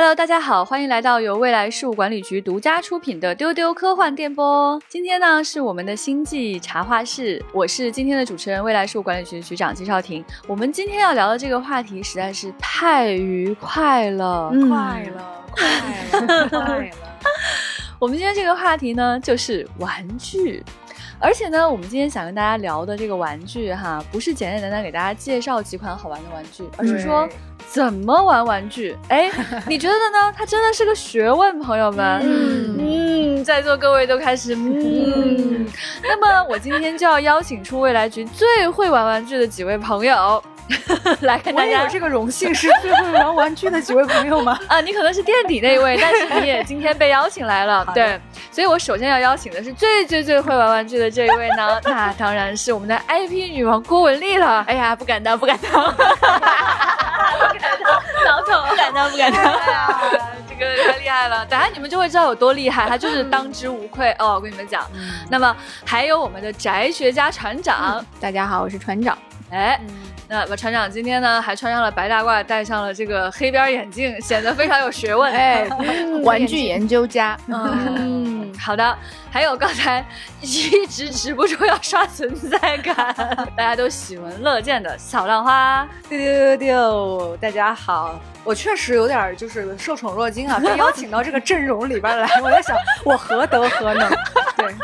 Hello，大家好，欢迎来到由未来事务管理局独家出品的丢丢科幻电波。今天呢是我们的星际茶话室，我是今天的主持人，未来事务管理局局长金少廷。我们今天要聊的这个话题实在是太愉快了，快了，快了，快了。我们今天这个话题呢就是玩具。而且呢，我们今天想跟大家聊的这个玩具哈，不是简简单单给大家介绍几款好玩的玩具，而是说怎么玩玩具。哎，你觉得呢？它真的是个学问，朋友们。嗯嗯，在座各位都开始嗯。那么我今天就要邀请出未来局最会玩玩具的几位朋友。来看大家有这个荣幸，是最会玩玩具的几位朋友吗？啊，你可能是垫底那一位，但是你也今天被邀请来了，对，所以我首先要邀请的是最最最会玩玩具的这一位呢，那当然是我们的 IP 女王郭文丽了。哎呀，不敢当，不敢当，不敢当，老总，不敢当，不敢当，这个太厉害了，等下你们就会知道有多厉害，他就是当之无愧哦。我跟你们讲，那么还有我们的宅学家船长，大家好，我是船长，哎。那么船长今天呢，还穿上了白大褂，戴上了这个黑边眼镜，显得非常有学问。哎，玩具研究家。嗯，好的。还有刚才一直止不住要刷存在感，大家都喜闻乐见的小浪花。丢丢丢丢，大家好。我确实有点就是受宠若惊啊，被邀请到这个阵容里边来，我在想我何德何能？对。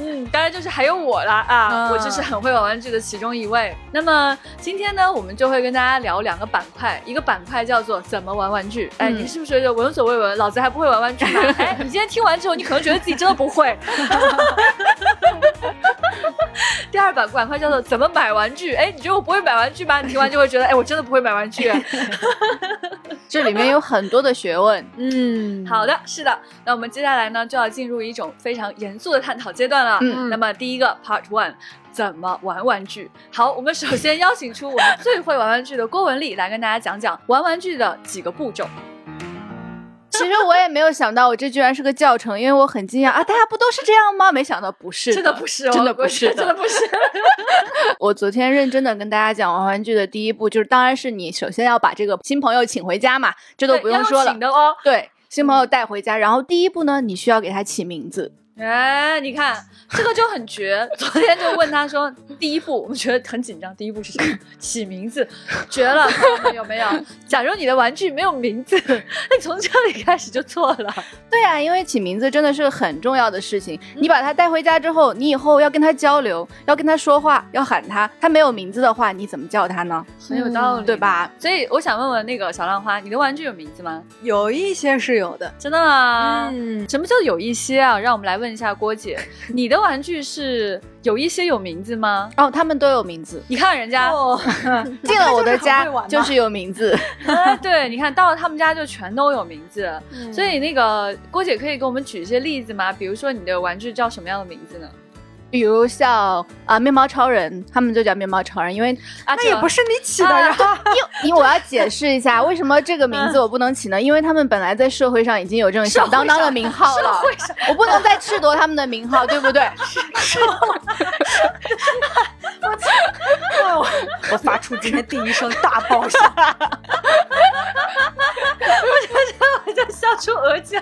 嗯，当然就是还有我啦啊，我就是很会玩玩具的其中一位。那么今天呢，我们就会跟大家聊两个板块，一个板块叫做怎么玩玩具。哎，你是不是觉得闻所未闻？老子还不会玩玩具 你今天听完之后，你可能觉得自己真的不会。第二板板块叫做怎么买玩具？哎，你觉得我不会买玩具吗？你听完就会觉得，哎，我真的不会买玩具。这里面有很多的学问。嗯，好的，是的。那我们接下来呢，就要进入一种非常严肃的探讨阶段了。嗯，那么第一个 Part One，怎么玩玩具？好，我们首先邀请出我们最会玩玩具的郭文丽来跟大家讲讲玩玩具的几个步骤。其实我也没有想到，我这居然是个教程，因为我很惊讶啊！大家不都是这样吗？没想到不是，真的不是，真的不是，真的不是。我昨天认真的跟大家讲玩玩具的第一步，就是当然是你首先要把这个新朋友请回家嘛，这都不用说了。请的哦，对，新朋友带回家，然后第一步呢，你需要给他起名字。哎，你看这个就很绝。昨天就问他说，第一步我们觉得很紧张，第一步是什么？起名字，绝了，有没有？假如你的玩具没有名字，那从这里开始就错了。对啊，因为起名字真的是个很重要的事情。你把它带回家之后，你以后要跟他交流，要跟他说话，要喊他，他没有名字的话，你怎么叫他呢？很有道理，对吧？所以我想问问那个小浪花，你的玩具有名字吗？有一些是有的，真的吗？嗯，什么叫有一些啊？让我们来问。一下郭姐，你的玩具是有一些有名字吗？哦，他们都有名字。你看人家 进了我的家就是有名字。对，你看到了他们家就全都有名字。所以那个郭姐可以给我们举一些例子吗？比如说你的玩具叫什么样的名字呢？比如像啊，面包超人，他们就叫面包超人，因为啊，那也不是你起的呀。因因为我要解释一下，为什么这个名字我不能起呢？因为他们本来在社会上已经有这种响当当的名号了，我不能再赤夺他们的名号，对不对？是。我我发出今天第一声大爆笑，我就笑出鹅叫。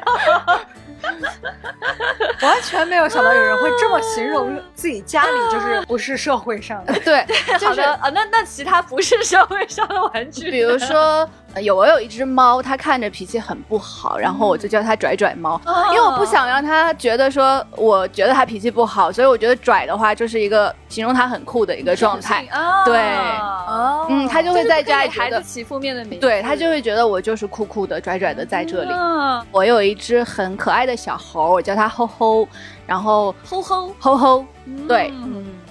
完全没有想到有人会这么形容自己家里，就是不是社会上的。对，就是啊，那那其他不是社会上的玩具，比如说。有我有一只猫，它看着脾气很不好，然后我就叫它拽拽猫，因为我不想让它觉得说我觉得它脾气不好，所以我觉得拽的话就是一个形容它很酷的一个状态。对，哦，嗯，它就会在家里孩子起负面的名，对，它就会觉得我就是酷酷的、拽拽的在这里。我有一只很可爱的小猴，我叫它吼吼，然后吼吼吼吼，对，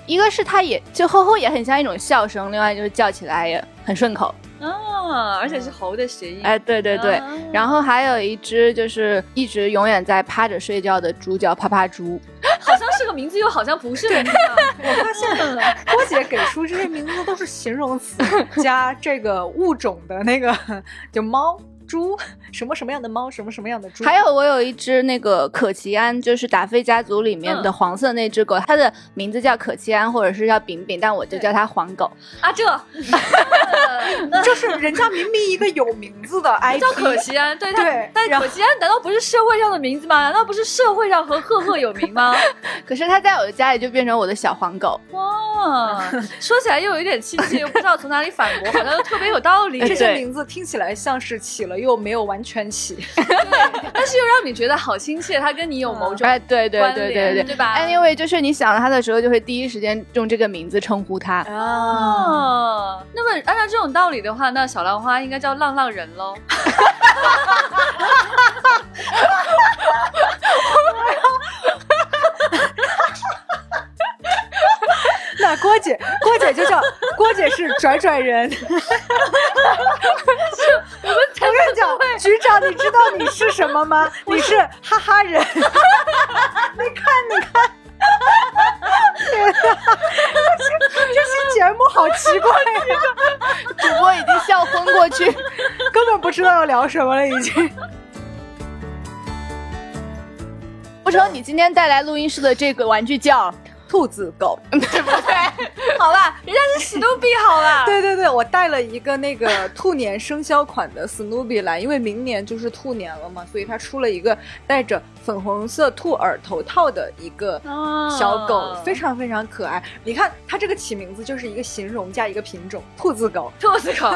一个是它也就吼吼也很像一种笑声，另外就是叫起来也很顺口。啊，而且是猴的谐音。哎，对对对，然后还有一只就是一直永远在趴着睡觉的猪，叫趴趴猪，好像是个名字，又好像不是名字。我发现郭姐给出这些名字都是形容词 加这个物种的那个，就猫。猪，什么什么样的猫，什么什么样的猪。还有我有一只那个可奇安，就是达菲家族里面的黄色那只狗，它的名字叫可奇安，或者是叫饼饼，但我就叫它黄狗。啊，这 就是人家明明一个有名字的 IP，叫可奇安，对，它对但可奇安难道不是社会上的名字吗？难道不是社会上和赫赫有名吗？可是它在我的家里就变成我的小黄狗。哇，说起来又有一点亲切，又不知道从哪里反驳，好像又特别有道理。这些名字听起来像是起了又没有完全起。但是又让你觉得好亲切，他跟你有某种哎，对对关对对对联对吧 Anyway，就是你想到它的时候，就会第一时间用这个名字称呼他。啊，哦，那么按照这种道理的话，那小浪花应该叫浪浪人喽。那郭姐，郭姐就叫郭姐是拽拽人。我跟你讲，局长，你知道你是什么吗？你是哈哈人。你看，你看。这期节目好奇怪呀，主播已经笑昏过去。根本不知道要聊什么了，已经。不成，你今天带来录音室的这个玩具叫兔子狗，对不对？好吧，人家是史努比好吧。对对对，我带了一个那个兔年生肖款的史努比来，因为明年就是兔年了嘛，所以它出了一个带着粉红色兔耳头套的一个哦小狗，非常非常可爱。你看它这个起名字就是一个形容加一个品种，兔子狗。兔子狗。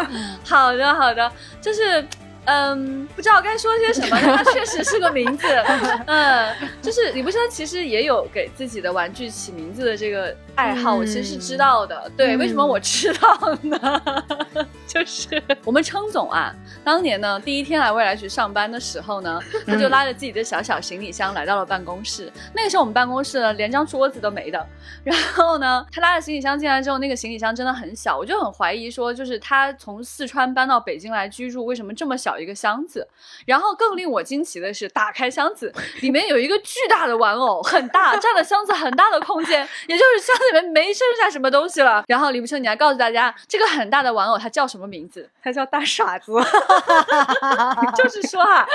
好的，好的，就是。嗯，不知道该说些什么，但它确实是个名字。嗯，就是李不生其实也有给自己的玩具起名字的这个爱好，嗯我其实是知道的。对，嗯为什么我知道呢？就是 我们称总啊，当年呢第一天来未来局上班的时候呢，他就拉着自己的小小行李箱来到了办公室。那个时候我们办公室呢连张桌子都没的，然后呢，他拉着行李箱进来之后，那个行李箱真的很小，我就很怀疑说，就是他从四川搬到北京来居住，为什么这么小一个箱子？然后更令我惊奇的是，打开箱子，里面有一个巨大的玩偶，很大，占了箱子很大的空间，也就是箱子里面没剩下什么东西了。然后李不生，你来告诉大家，这个很大的玩偶它叫什么名字？它叫大傻子，就是说哈、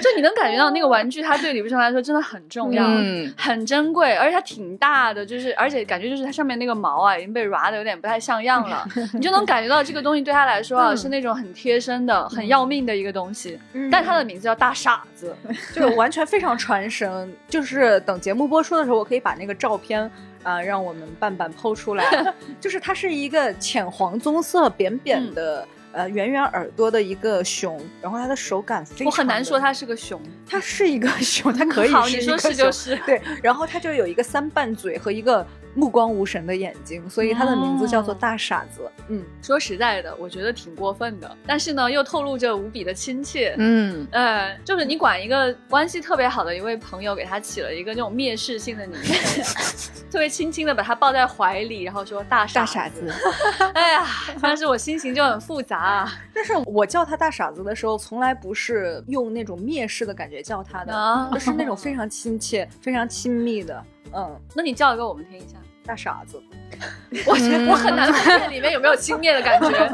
就你能感觉到那个玩具，它对李不生来说真的很重要，嗯很珍贵，而且它挺大的，就是而且感觉就是它上面那个毛啊，已经被刮的有点不太像样了，你就能感觉到这个东西对他来说啊、嗯是那种很贴身的、很要命的一个东西。但它的名字叫大傻子，就完全非常传神。就是等节目播出的时候，我可以把那个照片啊、让我们半半剖出来。就是它是一个浅黄棕色、扁扁的。呃，圆圆耳朵的一个熊，然后它的手感非常，我很难说，它是个熊。它是一个熊，它 可以好，你说是一个熊，是就是。对，然后它就有一个三瓣嘴和一个目光无神的眼睛，所以他的名字叫做哦大傻子。嗯，说实在的，我觉得挺过分的，但是呢，又透露着无比的亲切。嗯，呃，就是你管一个关系特别好的一位朋友，给他起了一个那种蔑视性的名字，特别轻轻的把他抱在怀里，然后说大傻大傻子。哎呀，当时我心情就很复杂啊。但是我叫他大傻子的时候，从来不是用那种蔑视的感觉叫他的，啊就是那种非常亲切、非常亲密的，嗯，那你叫一个我们听一下。大傻子。我觉得我很难分辨里面有没有轻蔑的感觉。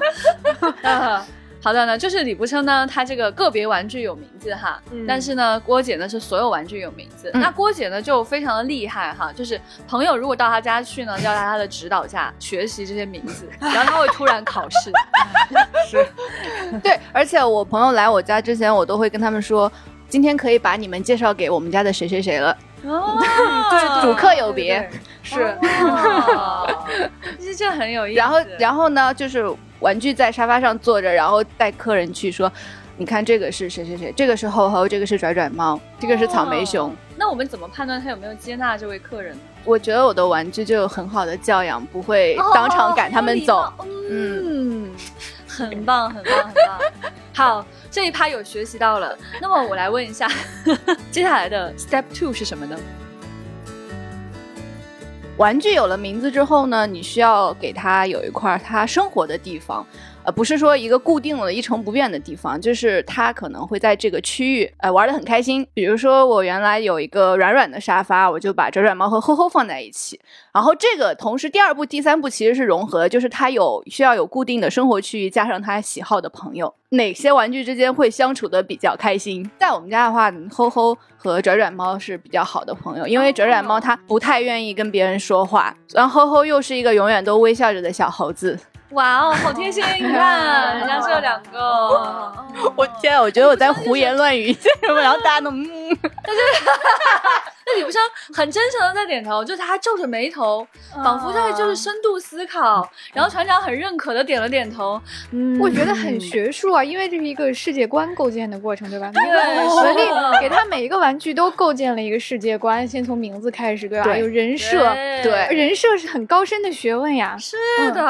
呃 好的呢，就是李不生呢，他这个个别玩具有名字哈，嗯但是呢，郭姐呢是所有玩具有名字。嗯那郭姐呢就非常的厉害哈，就是朋友如果到她家去呢，要在她的指导下学习这些名字，然后她会突然考试。是，对，而且我朋友来我家之前，我都会跟他们说，今天可以把你们介绍给我们家的谁谁谁了。哦，对主客有别，是。其实这很有意思。然后，然后呢，就是玩具在沙发上坐着，然后带客人去说，你看这个是谁谁谁，这个是猴猴，这个是拽拽猫，这个是草莓熊。那我们怎么判断他有没有接纳这位客人呢？我觉得我的玩具就有很好的教养，不会当场赶他们走。嗯，很棒，很棒，很棒。好，这一趴有学习到了。那么我来问一下，接下来的 step two 是什么呢？玩具有了名字之后呢，你需要给它有一块它生活的地方。呃，不是说一个固定的一成不变的地方，就是它可能会在这个区域呃玩的很开心。比如说我原来有一个软软的沙发，我就把拽拽猫和吼吼放在一起。然后这个同时第二步、第三步其实是融合，就是它有需要有固定的生活区域，加上他喜好的朋友，哪些玩具之间会相处的比较开心？在我们家的话，吼吼和拽拽猫是比较好的朋友，因为拽拽猫它不太愿意跟别人说话，然后吼吼又是一个永远都微笑着的小猴子。哇哦，好贴心！你看，人家是有两个。我天啊，我觉得我在胡言乱语些什么，然后大家都嗯，但是，那李不生很真诚的在点头，就是他皱着眉头，仿佛在就是深度思考。然后船长很认可的点了点头。嗯，我觉得很学术啊，因为这是一个世界观构建的过程，对吧？对，文丽给他每一个玩具都构建了一个世界观，先从名字开始，对吧？有人设，对，人设是很高深的学问呀。是的。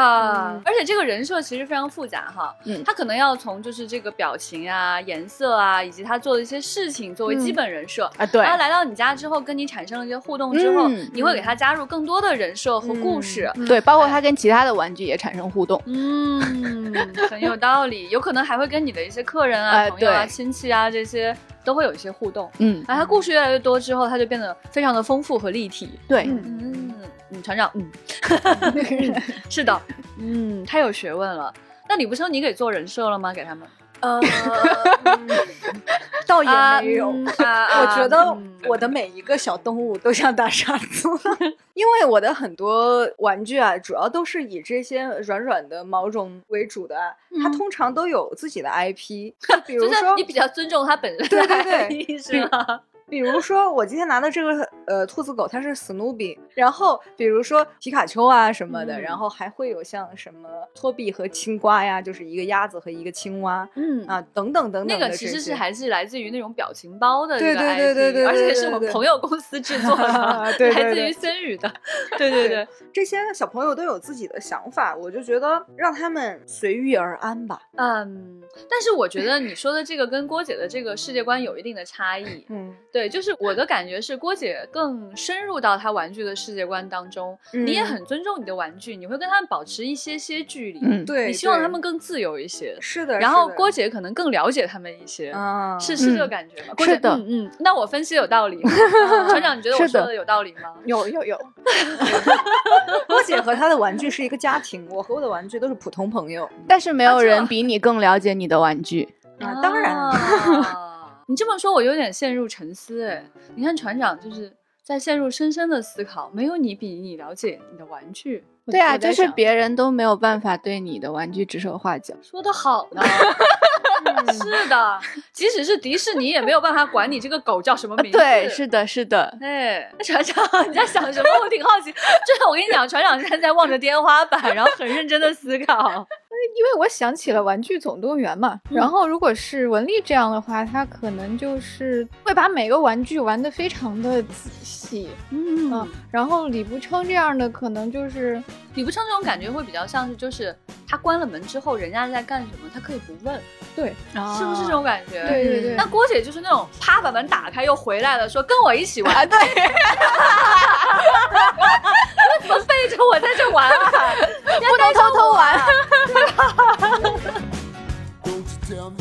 而且这个人设其实非常复杂哈，嗯，他可能要从就是这个表情啊、颜色啊，以及他做的一些事情作为基本人设啊，对。然后来到你家之后，跟你产生了一些互动之后，你会给他加入更多的人设和故事，对，包括他跟其他的玩具也产生互动，嗯，很有道理。有可能还会跟你的一些客人啊、朋友啊、亲戚啊这些都会有一些互动，嗯，然后他故事越来越多之后，他就变得非常的丰富和立体，对，嗯。嗯，船长，嗯，是的，嗯，太有学问了。那李不生，你给做人设了吗？给他们？呃，倒也没有。我觉得我的每一个小动物都像大傻子，因为我的很多玩具啊，主要都是以这些软软的毛绒为主的，它通常都有自己的 IP。比如说，你比较尊重它本身，对对对，是吗？比如说，我今天拿的这个呃兔子狗，它是史努比。然后比如说皮卡丘啊什么的，然后还会有像什么托比和青瓜呀，就是一个鸭子和一个青蛙，嗯啊等等等等。那个其实是还是来自于那种表情包的对对对对对，而且是我们朋友公司制作的，来自于森宇的。对对对，这些小朋友都有自己的想法，我就觉得让他们随遇而安吧。嗯，但是我觉得你说的这个跟郭姐的这个世界观有一定的差异。嗯，对。就是我的感觉是郭姐更深入到她玩具的世界观当中，你也很尊重你的玩具，你会跟他们保持一些些距离，嗯，对，你希望他们更自由一些，是的。然后郭姐可能更了解他们一些，嗯是是这个感觉吗？是的，嗯，那我分析有道理。船长，你觉得我说的有道理吗？有有有。郭姐和她的玩具是一个家庭，我和我的玩具都是普通朋友，但是没有人比你更了解你的玩具啊，当然。你这么说，我有点陷入沉思。哎，你看船长就是在陷入深深的思考。没有你比你了解你的玩具。对啊，就是别人都没有办法对你的玩具指手画脚。说的好呢。是的，即使是迪士尼也没有办法管你这个狗叫什么名字。对，是的，是的。哎，船长你在想什么？我挺好奇。就是我跟你讲，船长现在在望着天花板，然后很认真的思考。因为我想起了《玩具总动员》嘛，然后如果是文丽这样的话，她可能就是会把每个玩具玩得非常的仔细，嗯，然后李不称这样的可能就是李不称这种感觉会比较像是就是他关了门之后，人家在干什么，他可以不问，对，是不是这种感觉？对对对。那郭姐就是那种啪把门打开又回来了，说跟我一起玩，对，怎么背着我在这玩啊？不能偷偷玩。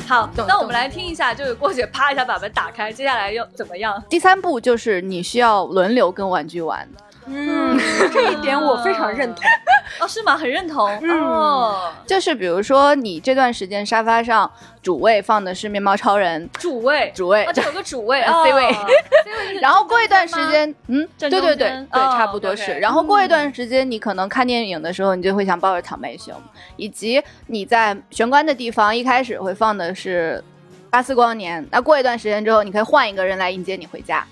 好，那我们来听一下，就是郭姐啪一下把门打开，接下来又怎么样？第三步就是你需要轮流跟玩具玩。嗯，这一点我非常认同。哦，是吗？很认同。哦，就是比如说你这段时间沙发上主位放的是面包超人，主位，主位，这有个主位，C 位。然后过一段时间，嗯，对对对对，差不多是。然后过一段时间，你可能看电影的时候，你就会想抱着草莓熊，以及你在玄关的地方一开始会放的是巴斯光年。那过一段时间之后，你可以换一个人来迎接你回家。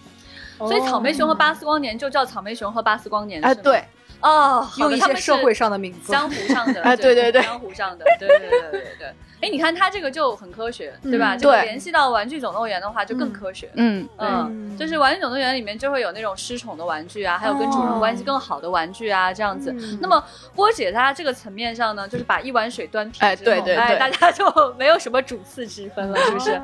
所以草莓熊和巴斯光年就叫草莓熊和巴斯光年啊，对。哦，用一些社会上的名字，江湖上的啊，对对对，江湖上的，对对对对对。哎，你看它这个就很科学，对吧？就联系到《玩具总动员》的话，就更科学。嗯嗯，就是《玩具总动员》里面就会有那种失宠的玩具啊，还有跟主人关系更好的玩具啊，这样子。那么波姐她这个层面上呢，就是把一碗水端平，哎，对对对，大家就没有什么主次之分了，是不是？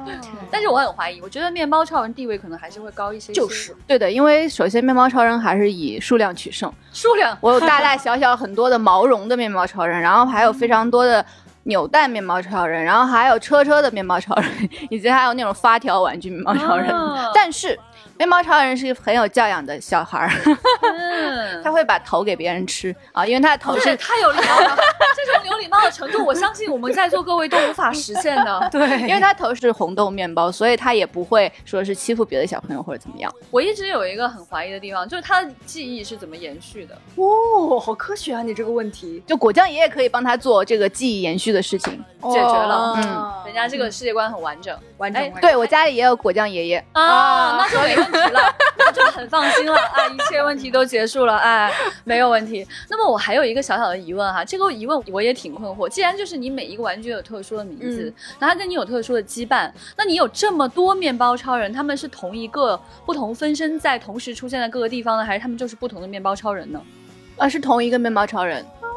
但是我很怀疑，我觉得面包超人地位可能还是会高一些。就是对的，因为首先面包超人还是以数量取胜，数量，我有大大小小很多的毛绒的面包超人，然后还有非常多的。扭蛋面包超人，然后还有车车的面包超人，以及还有那种发条玩具面包超人。哦但是面包超人是一个很有教养的小孩儿，嗯 他会把头给别人吃啊，因为他的头是是太有了，礼貌的程度，我相信我们在座各位都无法实现的。对，因为他头是红豆面包，所以他也不会说是欺负别的小朋友或者怎么样。我一直有一个很怀疑的地方，就是他的记忆是怎么延续的？哦，好科学啊！你这个问题，就果酱爷爷可以帮他做这个记忆延续的事情。解决了嗯人家这个世界观很完整哎完整完整对我家里也有果酱爷爷，啊，那就没问题了，那就很放心了啊，一切问题都结束了，哎，没有问题。那么我还有一个小小的疑问哈，这个疑问我也挺困惑。既然就是你每一个玩具有特殊的名字，然后它跟你有特殊的羁绊，那你有这么多面包超人，他们是同一个不同分身在同时出现在各个地方呢，还是他们就是不同的面包超人呢？啊，是同一个面包超人，哦，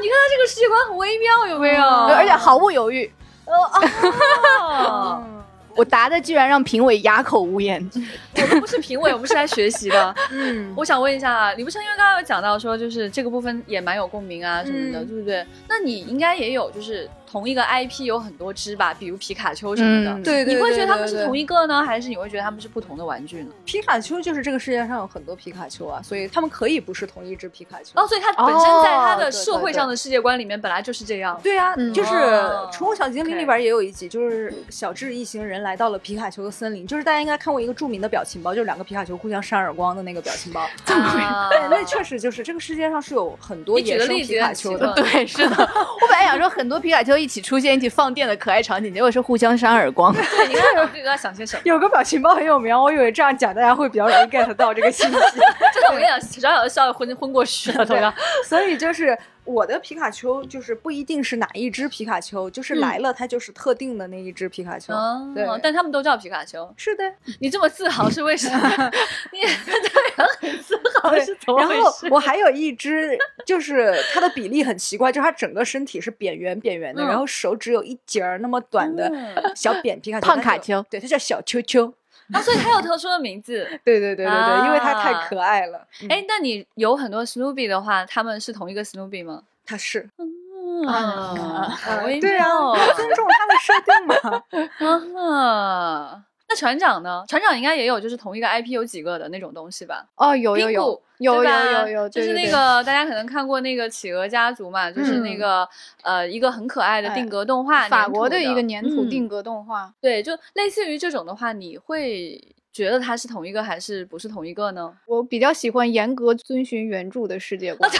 你看他这个世界观很微妙，有没有？而且毫不犹豫。哦 我答的居然让评委哑口无言。我们不是评委，我们是来学习的。嗯，我想问一下啊，李不生，因为刚刚有讲到说，就是这个部分也蛮有共鸣啊什么的，嗯对不对？那你应该也有，就是同一个 IP 有很多只吧，比如皮卡丘什么的。嗯对对，你会觉得他对对们是同一个呢，还是你会觉得他们是不同的玩具呢？皮卡丘就是这个世界上有很多皮卡丘啊，所以他们可以不是同一只皮卡丘。哦，所以它本身在它的对对社会上的世界观里面本来就是这样。对呀、嗯就是哦《宠物小精灵》里边也有一集，就是小智一行人来到了皮卡丘的森林，就是大家应该看过一个著名的表情包，就是两个皮卡丘互相扇耳光的那个表情包。啊对，那确实就是这个世界上是有很多野生皮卡丘的。对，是的。我本来想说很多皮卡丘一起出现、一起放电的可爱场景，结果是互相扇耳光。对，你看想些什么？有个表情包很有名，我以为这样讲大家会比较容易 get 到这个信息。真 的我跟你讲，小小的笑昏昏过去了，对吧。所以就是我的皮卡丘，就是不一定是哪一只皮卡丘，就是来了它就是特定的那一只皮卡丘。哦对，但他们都叫皮卡丘。是的，你这么自豪是为什么？你 对人很自豪是怎么然后？我还有一只，就是它的比例很奇怪，就是它整个身体是扁圆扁圆的，嗯然后手只有一节儿那么短的嗯小扁皮卡丘，胖卡丘对，它叫小丘丘。啊，所以它有特殊的名字。对对对对对，因为它太啊可爱了。嗯哎，那你有很多 Snoopy 的话，他们是同一个 Snoopy 吗？它是，嗯，啊好微 对妙啊，尊重它的设定嘛。啊。那船长呢？船长应该也有，就是同一个 IP 有几个的那种东西吧？哦，有有有有有有有，就是那个大家可能看过那个企鹅家族嘛，就是那嗯个呃一个很可爱的哎定格动画，法国的一个粘土嗯定格动画。对，就类似于这种的话，你会觉得它是同一个还是不是同一个呢？我比较喜欢严格遵循原著的世界观。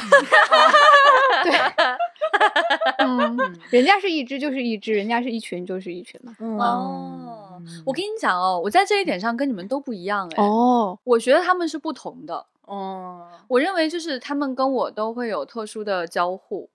对，嗯，人家是一只就是一只，人家是一群就是一群嘛。嗯哦，我跟你讲哦，我在这一点上跟你们都不一样哎。哦，我觉得他们是不同的。哦，我认为就是他们跟我都会有特殊的交互。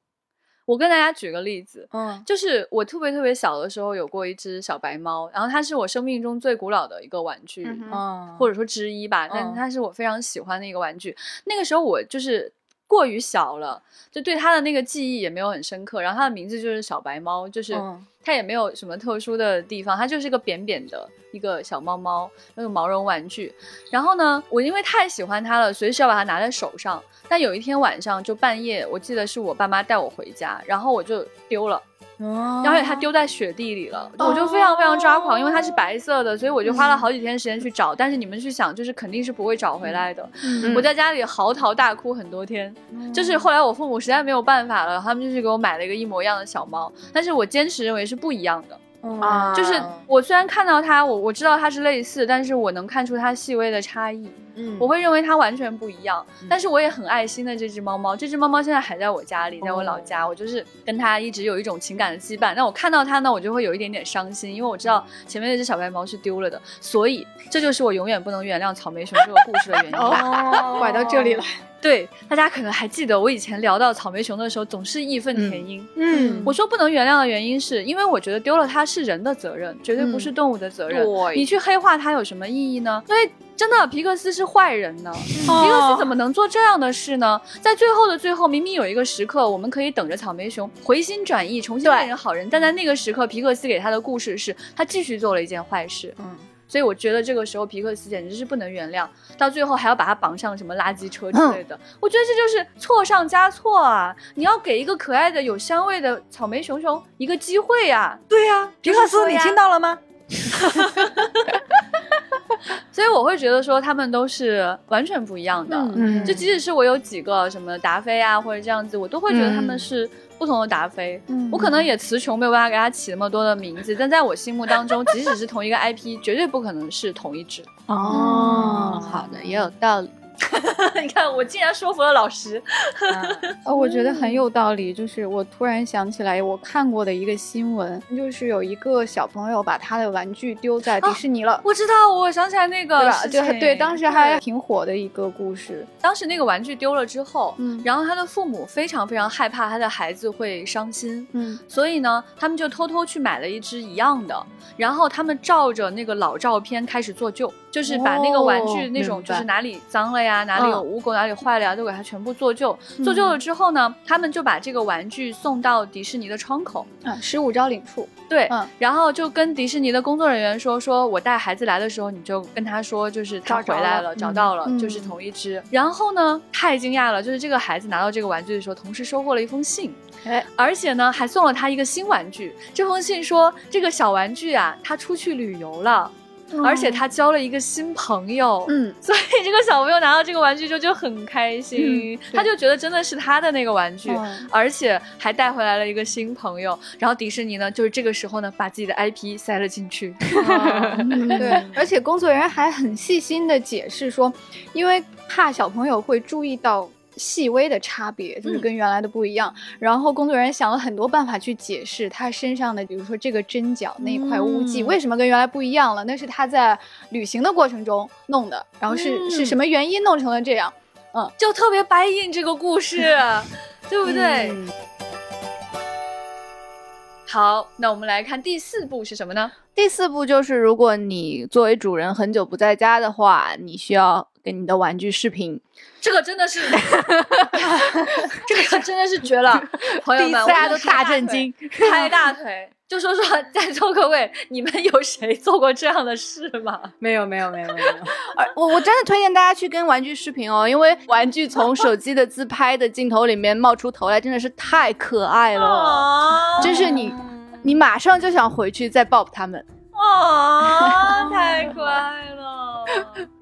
我跟大家举个例子，嗯就是我特别特别小的时候有过一只小白猫，然后它是我生命中最古老的一个玩具，嗯或者说之一吧，但嗯它是我非常喜欢的一个玩具。那个时候我就是过于小了，就对它的那个记忆也没有很深刻。然后它的名字就是小白猫，就是嗯它也没有什么特殊的地方，它就是个扁扁的一个小猫猫，那个毛绒玩具。然后呢，我因为太喜欢它了，随时要把它拿在手上。但有一天晚上，就半夜，我记得是我爸妈带我回家，然后我就丢了。哦而且它丢在雪地里了，我就非常非常抓狂，因为它是白色的，所以我就花了好几天时间去找。但是你们去想，就是肯定是不会找回来的。嗯我在家里嚎啕大哭很多天，就是后来我父母实在没有办法了，他们就是给我买了一个一模一样的小猫，但是我坚持认为是不一样的。啊就是我虽然看到它，我我知道它是类似，但是我能看出它细微的差异。嗯我会认为它完全不一样，但是我也很爱心的这只猫猫。这只猫猫现在还在我家里，在我老家，我就是跟它一直有一种情感的羁绊。那我看到它呢，我就会有一点点伤心，因为我知道前面那只小白猫是丢了的，所以这就是我永远不能原谅草莓熊这个故事的原因。哦拐到这里来。对，大家可能还记得我以前聊到草莓熊的时候，总是义愤填膺。嗯我说不能原谅的原因是因为我觉得丢了它是人的责任，绝对不是动物的责任。对你去黑化它有什么意义呢？所以真的，皮克斯是坏人呢。哦皮克斯怎么能做这样的事呢？在最后的最后，明明有一个时刻，我们可以等着草莓熊回心转意，重新变成好人，但在那个时刻，皮克斯给他的故事是他继续做了一件坏事。嗯所以我觉得这个时候皮克斯简直是不能原谅，到最后还要把他绑上什么垃圾车之类的，我觉得这就是错上加错啊！你要给一个可爱的有香味的草莓熊熊一个机会呀！对呀，皮克斯，你听到了吗？所以我会觉得说他们都是完全不一样的，嗯就即使是我有几个什么达菲啊或者这样子，我都会觉得他们是不同的达菲。嗯我可能也词穷，没有办法给他起那么多的名字，但在我心目当中，即使是同一个 IP，绝对不可能是同一只。哦，好的，也有道理。你看，我竟然说服了老师。呃，我觉得很有道理。就是我突然想起来，我看过的一个新闻，就是有一个小朋友把他的玩具丢在迪士尼了，我知道，我想起来那个对对，当时还挺火的一个故事。当时那个玩具丢了之后，嗯然后他的父母非常非常害怕他的孩子会伤心，嗯所以呢，他们就偷偷去买了一只一样的，然后他们照着那个老照片开始做旧，就是把那个玩具哦那种就是哪里脏了呀，哪里有嗯污垢，哪里坏了呀，都给它全部做旧。做旧了之后呢，他们就把这个玩具送到迪士尼的窗口。啊，十五招领处。对，嗯然后就跟迪士尼的工作人员说，说我带孩子来的时候，你就跟他说，就是他回来了，找到了，嗯就是同一只。然后呢，太惊讶了，就是这个孩子拿到这个玩具的时候，同时收获了一封信，哎，而且呢，还送了他一个新玩具。这封信说，这个小玩具啊，他出去旅游了。而且他交了一个新朋友，嗯，所以这个小朋友拿到这个玩具之后就很开心，他就觉得真的是他的那个玩具，嗯而且还带回来了一个新朋友。然后迪士尼呢，就是这个时候呢，把自己的 IP 塞了进去。嗯对，而且工作人员还很细心的解释说，因为怕小朋友会注意到。细微的差别就是跟原来的不一样，然后工作人员想了很多办法去解释他身上的，比如说这个针脚那一块污迹、嗯为什么跟原来不一样了，那是他在旅行的过程中弄的，然后是、嗯是什么原因弄成了这样？嗯就特别白印这个故事，对不对？嗯好，那我们来看第四步是什么呢？第四步就是，如果你作为主人很久不在家的话，你需要跟你的玩具视频。这个真的是，这个真的是绝了，朋友们，大家都大震惊。拍大腿，就说说在座各位，你们有谁做过这样的事吗？没有没有没有没有，而我我真的推荐大家去跟玩具视频哦，因为玩具从手机的自拍的镜头里面冒出头来，真的是太可爱了，啊真是你你马上就想回去再抱他们。哇，太可爱了！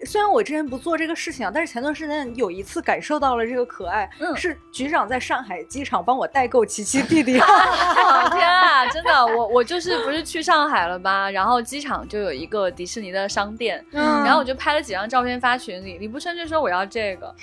虽然我之前不做这个事情啊，但是前段时间有一次感受到了这个可爱，嗯是局长在上海机场帮我代购琪琪弟弟。哦天啊，真的，我我就是不是去上海了吗？然后机场就有一个迪士尼的商店，嗯然后我就拍了几张照片发群里，李不春就说我要这个，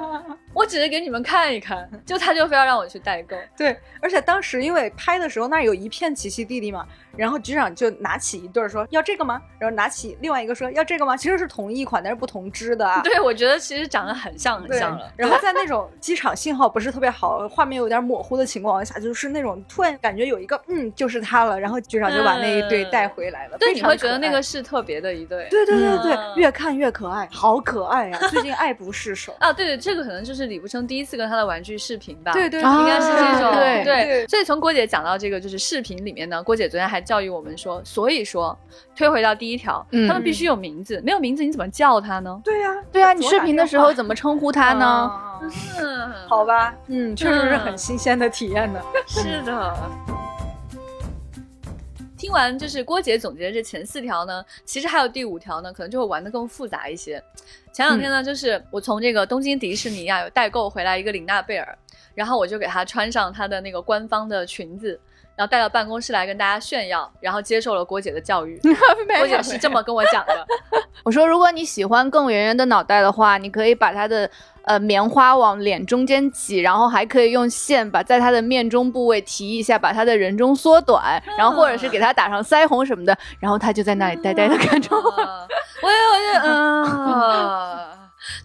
我只是给你们看一看，就他就非要让我去代购。对，而且当时因为拍的时候那儿有一片琪琪弟弟嘛，然后局长就拿起一对儿说要这个吗？然后拿起另外一个说要这个吗？其实是同一款，但是不同支的啊。对，我觉得其实长得很像很像了。然后在那种机场信号不是特别好，画面有点模糊的情况下，就是那种突然感觉有一个嗯，就是他了，然后局长就把那一对带回来了。对，你会觉得那个是特别的一对。对对对对，嗯越看越可爱，好可爱呀、最近爱不释手。啊，对对，这个可能就是李不生第一次跟他的玩具视频吧。对对，啊应该是这种、对对所以从郭姐讲到这个就是视频里面呢，郭姐昨天还教育我们说，所以说推回到第一条，嗯他们必须有名字，没有名字你怎么叫他呢？对呀、对啊，你视频的时候怎么称呼他呢？啊嗯，好吧，嗯，确实是嗯很新鲜的体验呢。是的。听完就是郭姐总结的这前四条呢，其实还有第五条呢，可能就会玩的更复杂一些。前两天呢，就是我从这个东京迪士尼啊有代购回来一个玲娜贝尔，然后我就给她穿上她的那个官方的裙子，然后带到办公室来跟大家炫耀，然后接受了郭姐的教育。郭姐是这么跟我讲的，我说，如果你喜欢更圆圆的脑袋的话，你可以把它的呃棉花往脸中间挤，然后还可以用线把在她的面中部位提一下，把她的人中缩短，然后或者是给她打上腮红什么的，然后她就在那里呆呆的看着我。啊 我也我也嗯。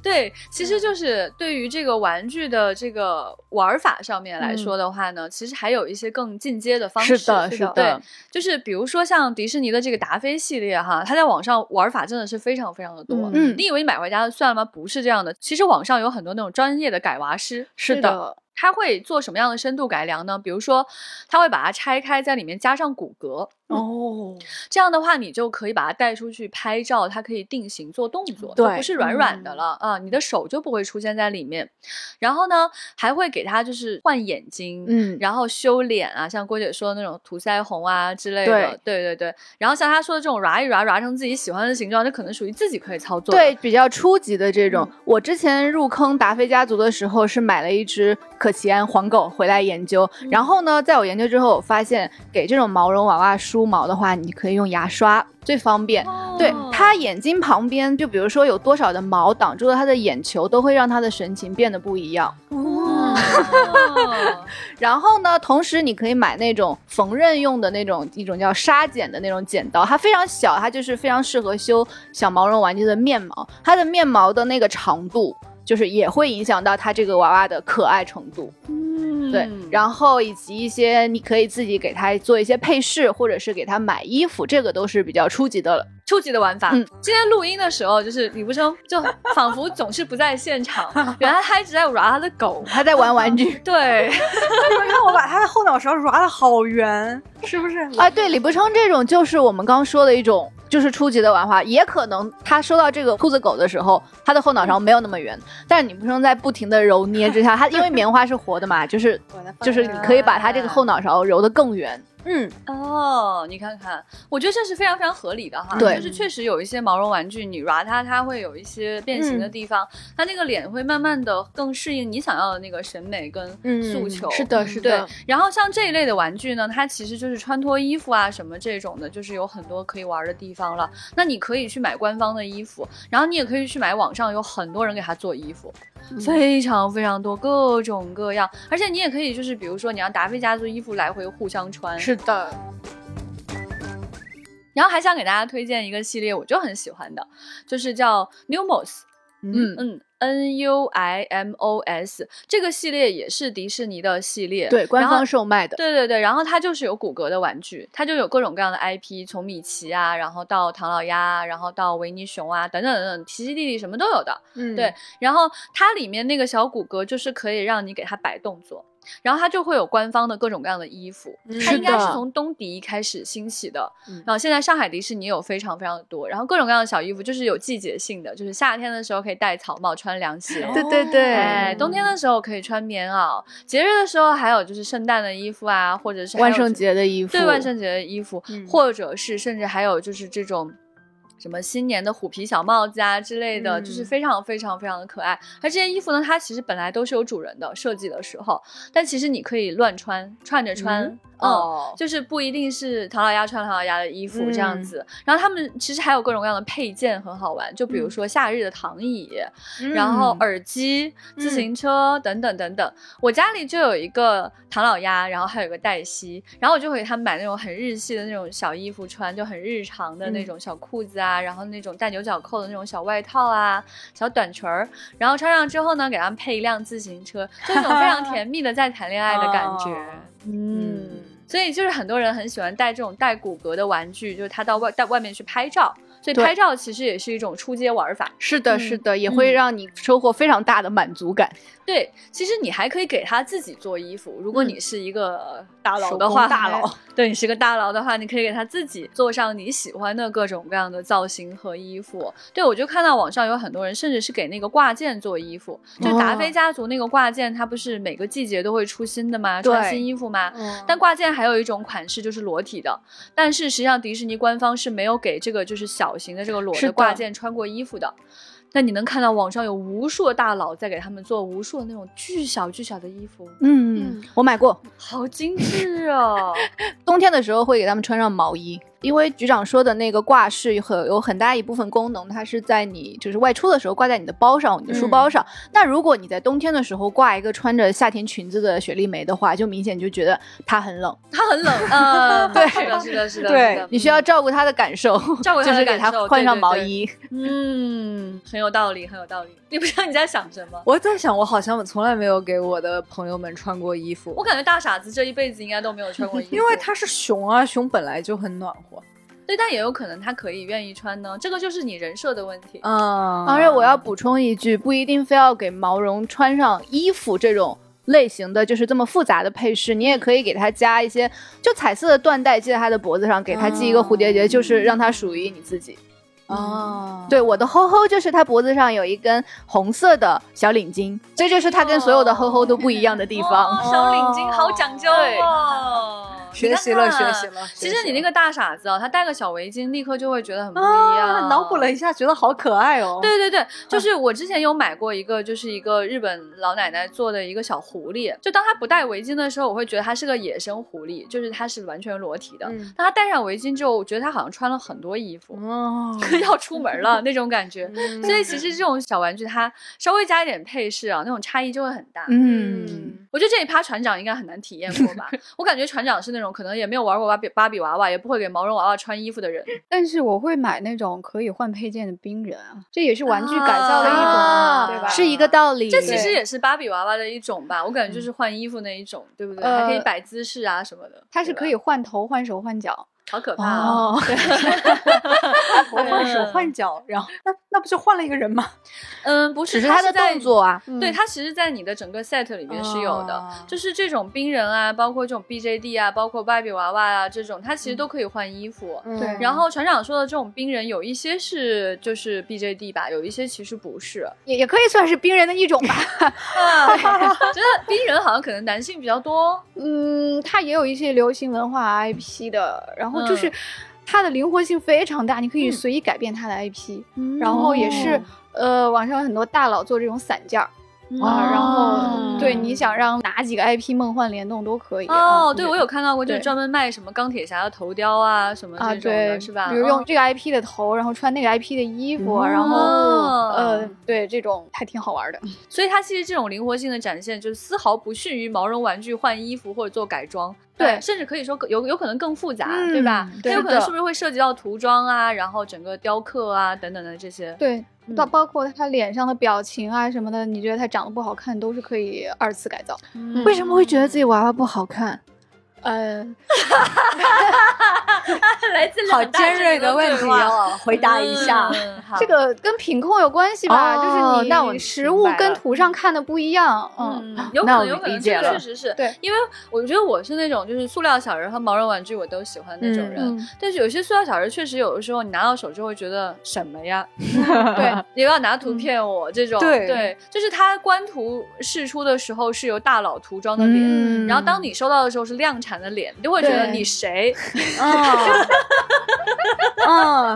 对，其实就是对于这个玩具的这个玩法上面来说的话呢，其实还有一些更进阶的方式。是的，对是的，对，就是比如说像迪士尼的这个达菲系列哈，它在网上玩法真的是非常非常的多。嗯你以为你买回家就算了吗？不是这样的，其实网上有很多那种专业的改娃师。是的。的，它会做什么样的深度改良呢？比如说，它会把它拆开，在里面加上骨骼。哦，这样的话，你就可以把它带出去拍照，它可以定型做动作，对就不是软软的了啊、你的手就不会出现在里面。然后呢，还会给它就是换眼睛，嗯然后修脸啊，像郭姐说的那种涂腮红啊之类的，对对对对。然后像她说的这种揉一揉，揉成自己喜欢的形状，这可能属于自己可以操作。对，比较初级的这种。我之前入坑达菲家族的时候，是买了一只可奇安黄狗回来研究。然后呢，在我研究之后，我发现给这种毛绒娃娃梳毛的话，你可以用牙刷最方便。对哦它眼睛旁边，就比如说有多少的毛挡住了它的眼球，都会让它的神情变得不一样。哦 然后呢，同时你可以买那种缝纫用的那种一种叫沙剪的那种剪刀，它非常小，它就是非常适合修小毛绒玩具的面毛。它的面毛的那个长度，就是也会影响到他这个娃娃的可爱程度。嗯对，然后以及一些你可以自己给他做一些配饰，或者是给他买衣服，这个都是比较初级的了。初级的玩法。嗯今天录音的时候，就是李不生就仿佛总是不在现场，原来他一直在玩他的狗。他在玩玩具 对，你们看我把他的后脑勺揉的好圆，是不是？啊，对，李不称这种就是我们刚刚说的一种。就是初级的玩法，也可能他收到这个兔子狗的时候，他的后脑勺没有那么圆，但是你不能在不停的揉捏之下，它因为棉花是活的嘛，就是 就是你可以把它这个后脑勺揉得更圆。嗯，哦，你看看，我觉得这是非常非常合理的哈。对就是确实有一些毛绒玩具，你揉它，它会有一些变形的地方，它那个脸会慢慢的更适应你想要的那个审美跟诉求。是的，是对的，，然后像这一类的玩具呢，它其实就是穿脱衣服啊什么这种的，就是有很多可以玩的地方了。那你可以去买官方的衣服，然后你也可以去买网上有很多人给它做衣服，非常非常多，各种各样。而且你也可以就是比如说你让达菲家族衣服来回互相穿，是的，然后还想给大家推荐一个系列，我就很喜欢的，就是叫 Numos。嗯，嗯，N U I M O S 这个系列也是迪士尼的系列，对，官方售卖的。对对对，然后它就是有骨骼的玩具，它就有各种各样的 IP，从米奇啊，然后到唐老鸭，然后到维尼熊啊，等等等等，奇奇弟弟什么都有的。嗯对，然后它里面那个小骨骼就是可以让你给它摆动作，然后它就会有官方的各种各样的衣服，它应该是从东迪开始兴起的，嗯然后现在上海迪士尼有非常非常的多，然后各种各样的小衣服就是有季节性的，就是夏天的时候可以戴草帽穿凉鞋，对对对，哎，冬天的时候可以穿棉袄，节日的时候还有就是圣诞的衣服啊，或者是万圣节的衣服，对万圣节的衣服，嗯或者是甚至还有就是这种。什么新年的虎皮小帽子啊之类的，就是嗯非常非常非常的可爱。而这些衣服呢，它其实本来都是有主人的，设计的时候，但其实你可以乱穿，串着穿，嗯嗯哦就是不一定是唐老鸭穿唐老鸭的衣服这样嗯子。然后他们其实还有各种各样的配件很好玩，就比如说夏日的躺椅，然后嗯耳机、自行车等等等等。我家里就有一个唐老鸭，然后还有一个黛西，然后我就会给他们买那种很日系的那种小衣服穿，就很日常的那种小裤子啊，然后那种带牛角扣的那种小外套啊、小短裙儿，然后穿上之后呢，给他们配一辆自行车，就那种非常 甜蜜的在谈恋爱的感觉。哦嗯。所以就是很多人很喜欢带这种带骨骼的玩具，就是他到外到外面去拍照，所以对拍照其实也是一种出街玩法。是的，嗯是的，也会嗯让你收获非常大的满足感。对，其实你还可以给他自己做衣服。如果嗯你是一个大佬的话，大佬，对你是个大佬的话，你可以给他自己做上你喜欢的各种各样的造型和衣服。对我就看到网上有很多人，甚至是给那个挂件做衣服。就达菲家族那个挂件，它不是每个季节都会出新的吗？穿新衣服吗？嗯但挂件还有一种款式就是裸体的，但是实际上迪士尼官方是没有给这个就是小型的这个裸的挂件穿过衣服的。那你能看到网上有无数的大佬在给他们做无数的那种巨小巨小的衣服，嗯，我买过，好精致哦！冬天的时候会给他们穿上毛衣，因为局长说的那个挂饰有很有很大一部分功能，它是在你就是外出的时候挂在你的包上、你的书包上。那如果你在冬天的时候挂一个穿着夏天裙子的雪莉梅的话，就明显就觉得它很冷，它很冷，嗯，对，是的，是的，是的，对是的你需要照顾它的感受，照顾它就是给它的感受换上对对对毛衣。嗯，很有道理，很有道理。你不知道你在想什么？我在想，我好像从来没有给我的朋友们穿过衣服我，感觉大傻子这一辈子应该都没有穿过衣服，因为它是熊啊，熊本来就很暖和。对，但也有可能他可以愿意穿呢，这个就是你人设的问题。嗯，而且我要补充一句，不一定非要给毛绒穿上衣服这种类型的，就是这么复杂的配饰，你也可以给它加一些就彩色的缎带系在它的脖子上，给它系一个蝴蝶结，就是让它属于你自己。哦，对，我的吼吼就是它脖子上有一根红色的小领巾，这就是它跟所有的吼吼都不一样的地方。哦小领巾好讲究对哦。学习了，学习了。其实你那个大傻子啊，他戴个小围巾，立刻就会觉得很不一啊，样。脑补了一下，觉得好可爱哦。对对对，就是我之前有买过一个，就是一个日本老奶奶做的一个小狐狸。就当她不戴围巾的时候，我会觉得她是个野生狐狸，就是她是完全裸体的。嗯当她戴上围巾之后，我觉得她好像穿了很多衣服，哦，要出门了 那种感觉。嗯所以其实这种小玩具，它稍微加一点配饰啊，那种差异就会很大。嗯，我觉得这一趴船长应该很难体验过吧？我感觉船长是那种可能也没有玩过芭比芭比娃娃，也不会给毛绒娃娃穿衣服的人。但是我会买那种可以换配件的冰人啊，这也是玩具改造的一种，啊对吧？是一个道理。这其实也是芭比娃娃的一种吧，我感觉就是换衣服那一种，对不对？呃还可以摆姿势啊什么的。它是可以，换头、换手、换脚。好可怕啊！哦，我换手换脚，然后那那不就换了一个人吗？嗯，不是，只是它的动作啊，对，他其实，在你的整个 set 里面是有的，哦就是这种冰人啊，包括这种 BJD 啊，包括芭比娃娃啊，这种它其实都可以换衣服。对然后船长说的这种冰人，有一些是就是 BJD 吧，有一些其实不是。也也可以算是冰人的一种吧。觉得冰人好像可能男性比较多。嗯，他也有一些流行文化 IP 的，然后就是嗯它的灵活性非常大，你可以嗯随意改变它的 IP，、然后也是哦呃，网上有很多大佬做这种散件儿。啊，然哦后对你想让哪几个 IP 梦幻联动都可以哦，啊对，我有看到过，就是专门卖什么钢铁侠的头雕啊，什么啊，这种的，对，是吧？比如用嗯这个 IP 的头，然后穿那个 IP 的衣服，然后哦呃，对，这种还挺好玩的。所以它其实这种灵活性的展现，就是丝毫不逊于毛绒玩具换衣服或者做改装。对甚至可以说有有可能更复杂，嗯对吧？对它有可能是不是会涉及到涂装啊，然后整个雕刻啊等等的这些？对，嗯包包括他脸上的表情啊什么的，你觉得他长得不好看，都是可以二次改造。嗯为什么会觉得自己娃娃不好看？呃，来自好尖锐的问题哦，回答一下。嗯这个跟品控有关系吧？哦就是那我你实物跟图上看的不一样。嗯，嗯，有可能，有可能，这个确实是对，因为我觉得我是那种就是塑料小人和毛绒玩具我都喜欢那种人，嗯但是有些塑料小人确实有的时候你拿到手就会觉得什么呀，对，你不要拿图骗我、这种，对就是他官图试出的时候是由大佬涂装的脸。嗯然后当你收到的时候是量产的脸，你就会觉得你谁？嗯。嗯，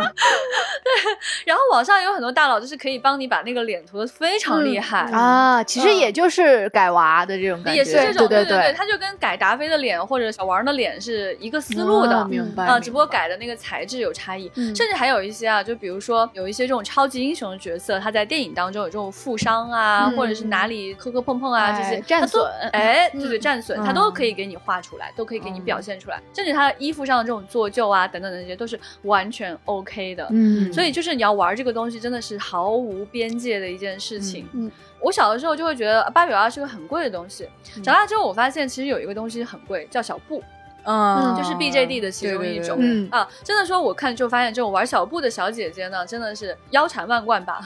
然后网上有很多大佬就是可以帮你把那个脸涂的非常厉害，啊，其实嗯也就是改娃的这种感觉，也是这种，对对对，它就跟改达菲的脸或者小王的脸是一个思路的。啊明白啊、只不过改的那个材质有差异，嗯。甚至还有一些啊，就比如说有一些这种超级英雄的角色，他在电影当中有这种负伤啊，嗯。或者是哪里磕磕碰碰啊、哎这些战损。哎，对对，战损，他嗯都可以给你画出来，都可以给你表现出来，甚至他的衣服上的这种做旧啊等等的这些都是完全 OK 的。嗯所以就是你要玩这个东西，真的是毫无边界的一件事情。嗯嗯我小的时候就会觉得芭比娃娃是个很贵的东西，嗯长大之后我发现其实有一个东西很贵，叫小布，嗯就是 BJD 的其中一种。嗯啊，真的说，我看就发现这种玩小布的小姐姐呢，真的是腰缠万贯吧。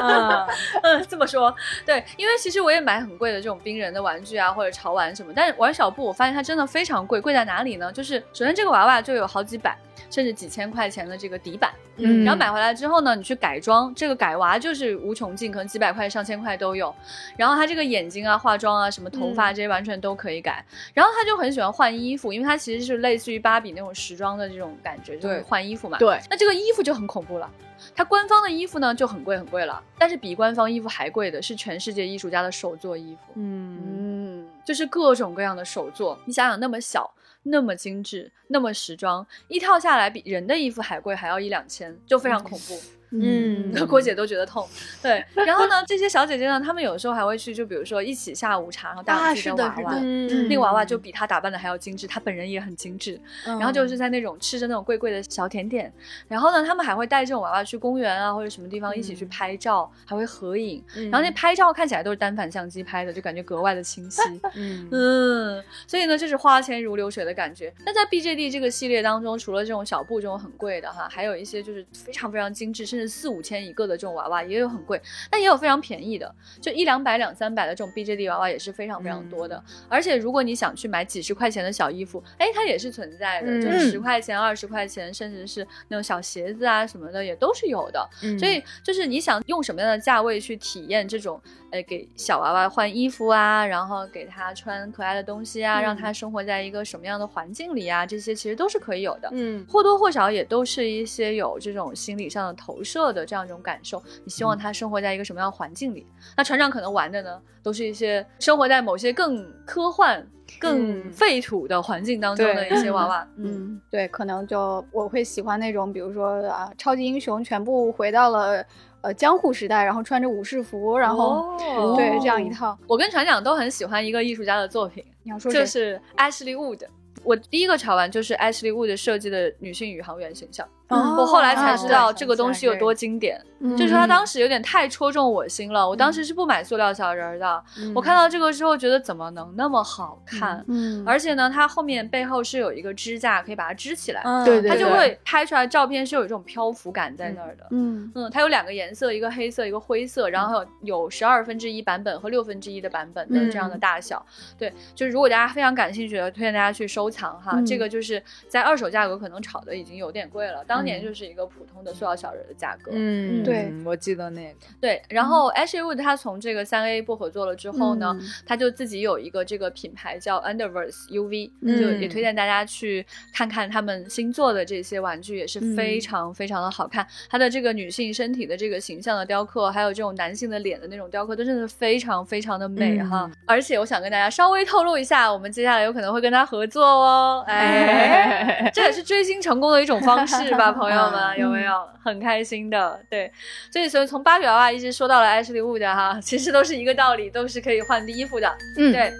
嗯 嗯，这么说，对，因为其实我也买很贵的这种冰人的玩具啊，或者潮玩什么，但是玩小布，我发现它真的非常贵，贵在哪里呢？就是首先这个娃娃就有好几百，甚至几千块钱的这个底板，嗯然后买回来之后呢，你去改装，这个改娃就是无穷尽，可能几百块、上千块都有。然后他这个眼睛啊、化妆啊、什么头发这些完全都可以改。然后他就很喜欢换衣服，因为他其实是类似于芭比那种时装的这种感觉，就是换衣服嘛。对，那这个衣服就很恐怖了。它官方的衣服呢就很贵很贵了，但是比官方衣服还贵的是全世界艺术家的手作衣服，嗯，嗯，就是各种各样的手作。你想想，那么小，那么精致，那么时装，一套下来比人的衣服还贵，还要一两千，就非常恐怖。嗯 郭姐都觉得痛。对，然后呢，这些小姐姐呢，她们有时候还会去，就比如说一起下午茶，然后带啊上自己是的娃娃。嗯那个娃娃就比她打扮的还要精致，她本人也很精致。嗯然后就是在那种吃着那种贵贵的小甜点，然后呢，他们还会带这种娃娃去公园啊或者什么地方一起去拍照，还会合影。然后那拍照看起来都是单反相机拍的，就感觉格外的清晰。嗯嗯，所以呢，就是花钱如流水的感觉。那在 BJD 这个系列当中，除了这种小布这种很贵的哈，还有一些就是非常非常精致，甚至至四五千一个的这种娃娃，也有很贵，但也有非常便宜的，就一两百、两三百的这种 BJD 娃娃也是非常非常多的。而且如果你想去买几十块钱的小衣服，哎，它也是存在的，就是十块钱、二十块钱，甚至是那种小鞋子啊什么的，也都是有的。所以就是你想用什么样的价位去体验这种，呃，给小娃娃换衣服啊，然后给他穿可爱的东西啊，让他生活在一个什么样的环境里啊，这些其实都是可以有的。嗯，或多或少也都是一些有这种心理上的投射的这样一种感受。你希望他生活在一个什么样的环境里？那船长可能玩的呢，都是一些生活在某些更科幻。更废土的环境当中的一些娃娃，嗯，对，可能就我会喜欢那种，比如说啊，超级英雄全部回到了呃江户时代，然后穿着武士服，然后对这样一套。我跟船长都很喜欢一个艺术家的作品，你要说就是 Ashley Wood。我第一个潮玩就是 Ashley Wood 设计的女性宇航员形象。我后来才知道这个东西有多经典，就是它当时有点太戳中我心了。我当时是不买塑料小人的，我看到这个之后觉得怎么能那么好看？嗯，而且呢，它后面背后是有一个支架，可以把它支起来，对对，它就会拍出来照片是有一种漂浮感在那儿的。嗯嗯，它有两个颜色，一个黑色，一个灰色，然后有十二分之一版本和六分之一的版本的这样的大小。对，就是如果大家非常感兴趣的，推荐大家去收藏哈。这个就是在二手价格可能炒的已经有点贵了，当。当年就是一个普通的塑料小人的价格，嗯，对，我记得那个，对。然后 Ashley Wood 他从这个三 A 不合作了之后呢，他就自己有一个这个品牌叫 Underverse UV，就也推荐大家去看看他们新做的这些玩具，也是非常非常的好看。他的这个女性身体的这个形象的雕刻，还有这种男性的脸的那种雕刻，都真的非常非常的美哈。而且我想跟大家稍微透露一下，我们接下来有可能会跟他合作哦，哎，这也是追星成功的一种方式吧。朋友们有没有很开心的？对，所以所以从芭比娃娃一直说到了艾斯利物的哈，其实都是一个道理，都是可以换衣服的。嗯，对。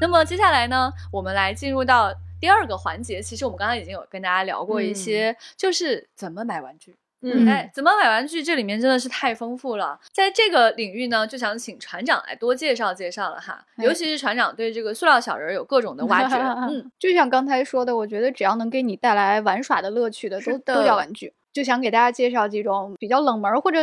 那么接下来呢，我们来进入到第二个环节。其实我们刚刚已经有跟大家聊过一些，就是怎么买玩具。嗯，哎，怎么买玩具？这里面真的是太丰富了。在这个领域呢，就想请船长来多介绍介绍了哈。尤其是船长对这个塑料小人有各种的挖掘。嗯，就像刚才说的，我觉得只要能给你带来玩耍的乐趣的，都都叫玩具。就想给大家介绍几种比较冷门或者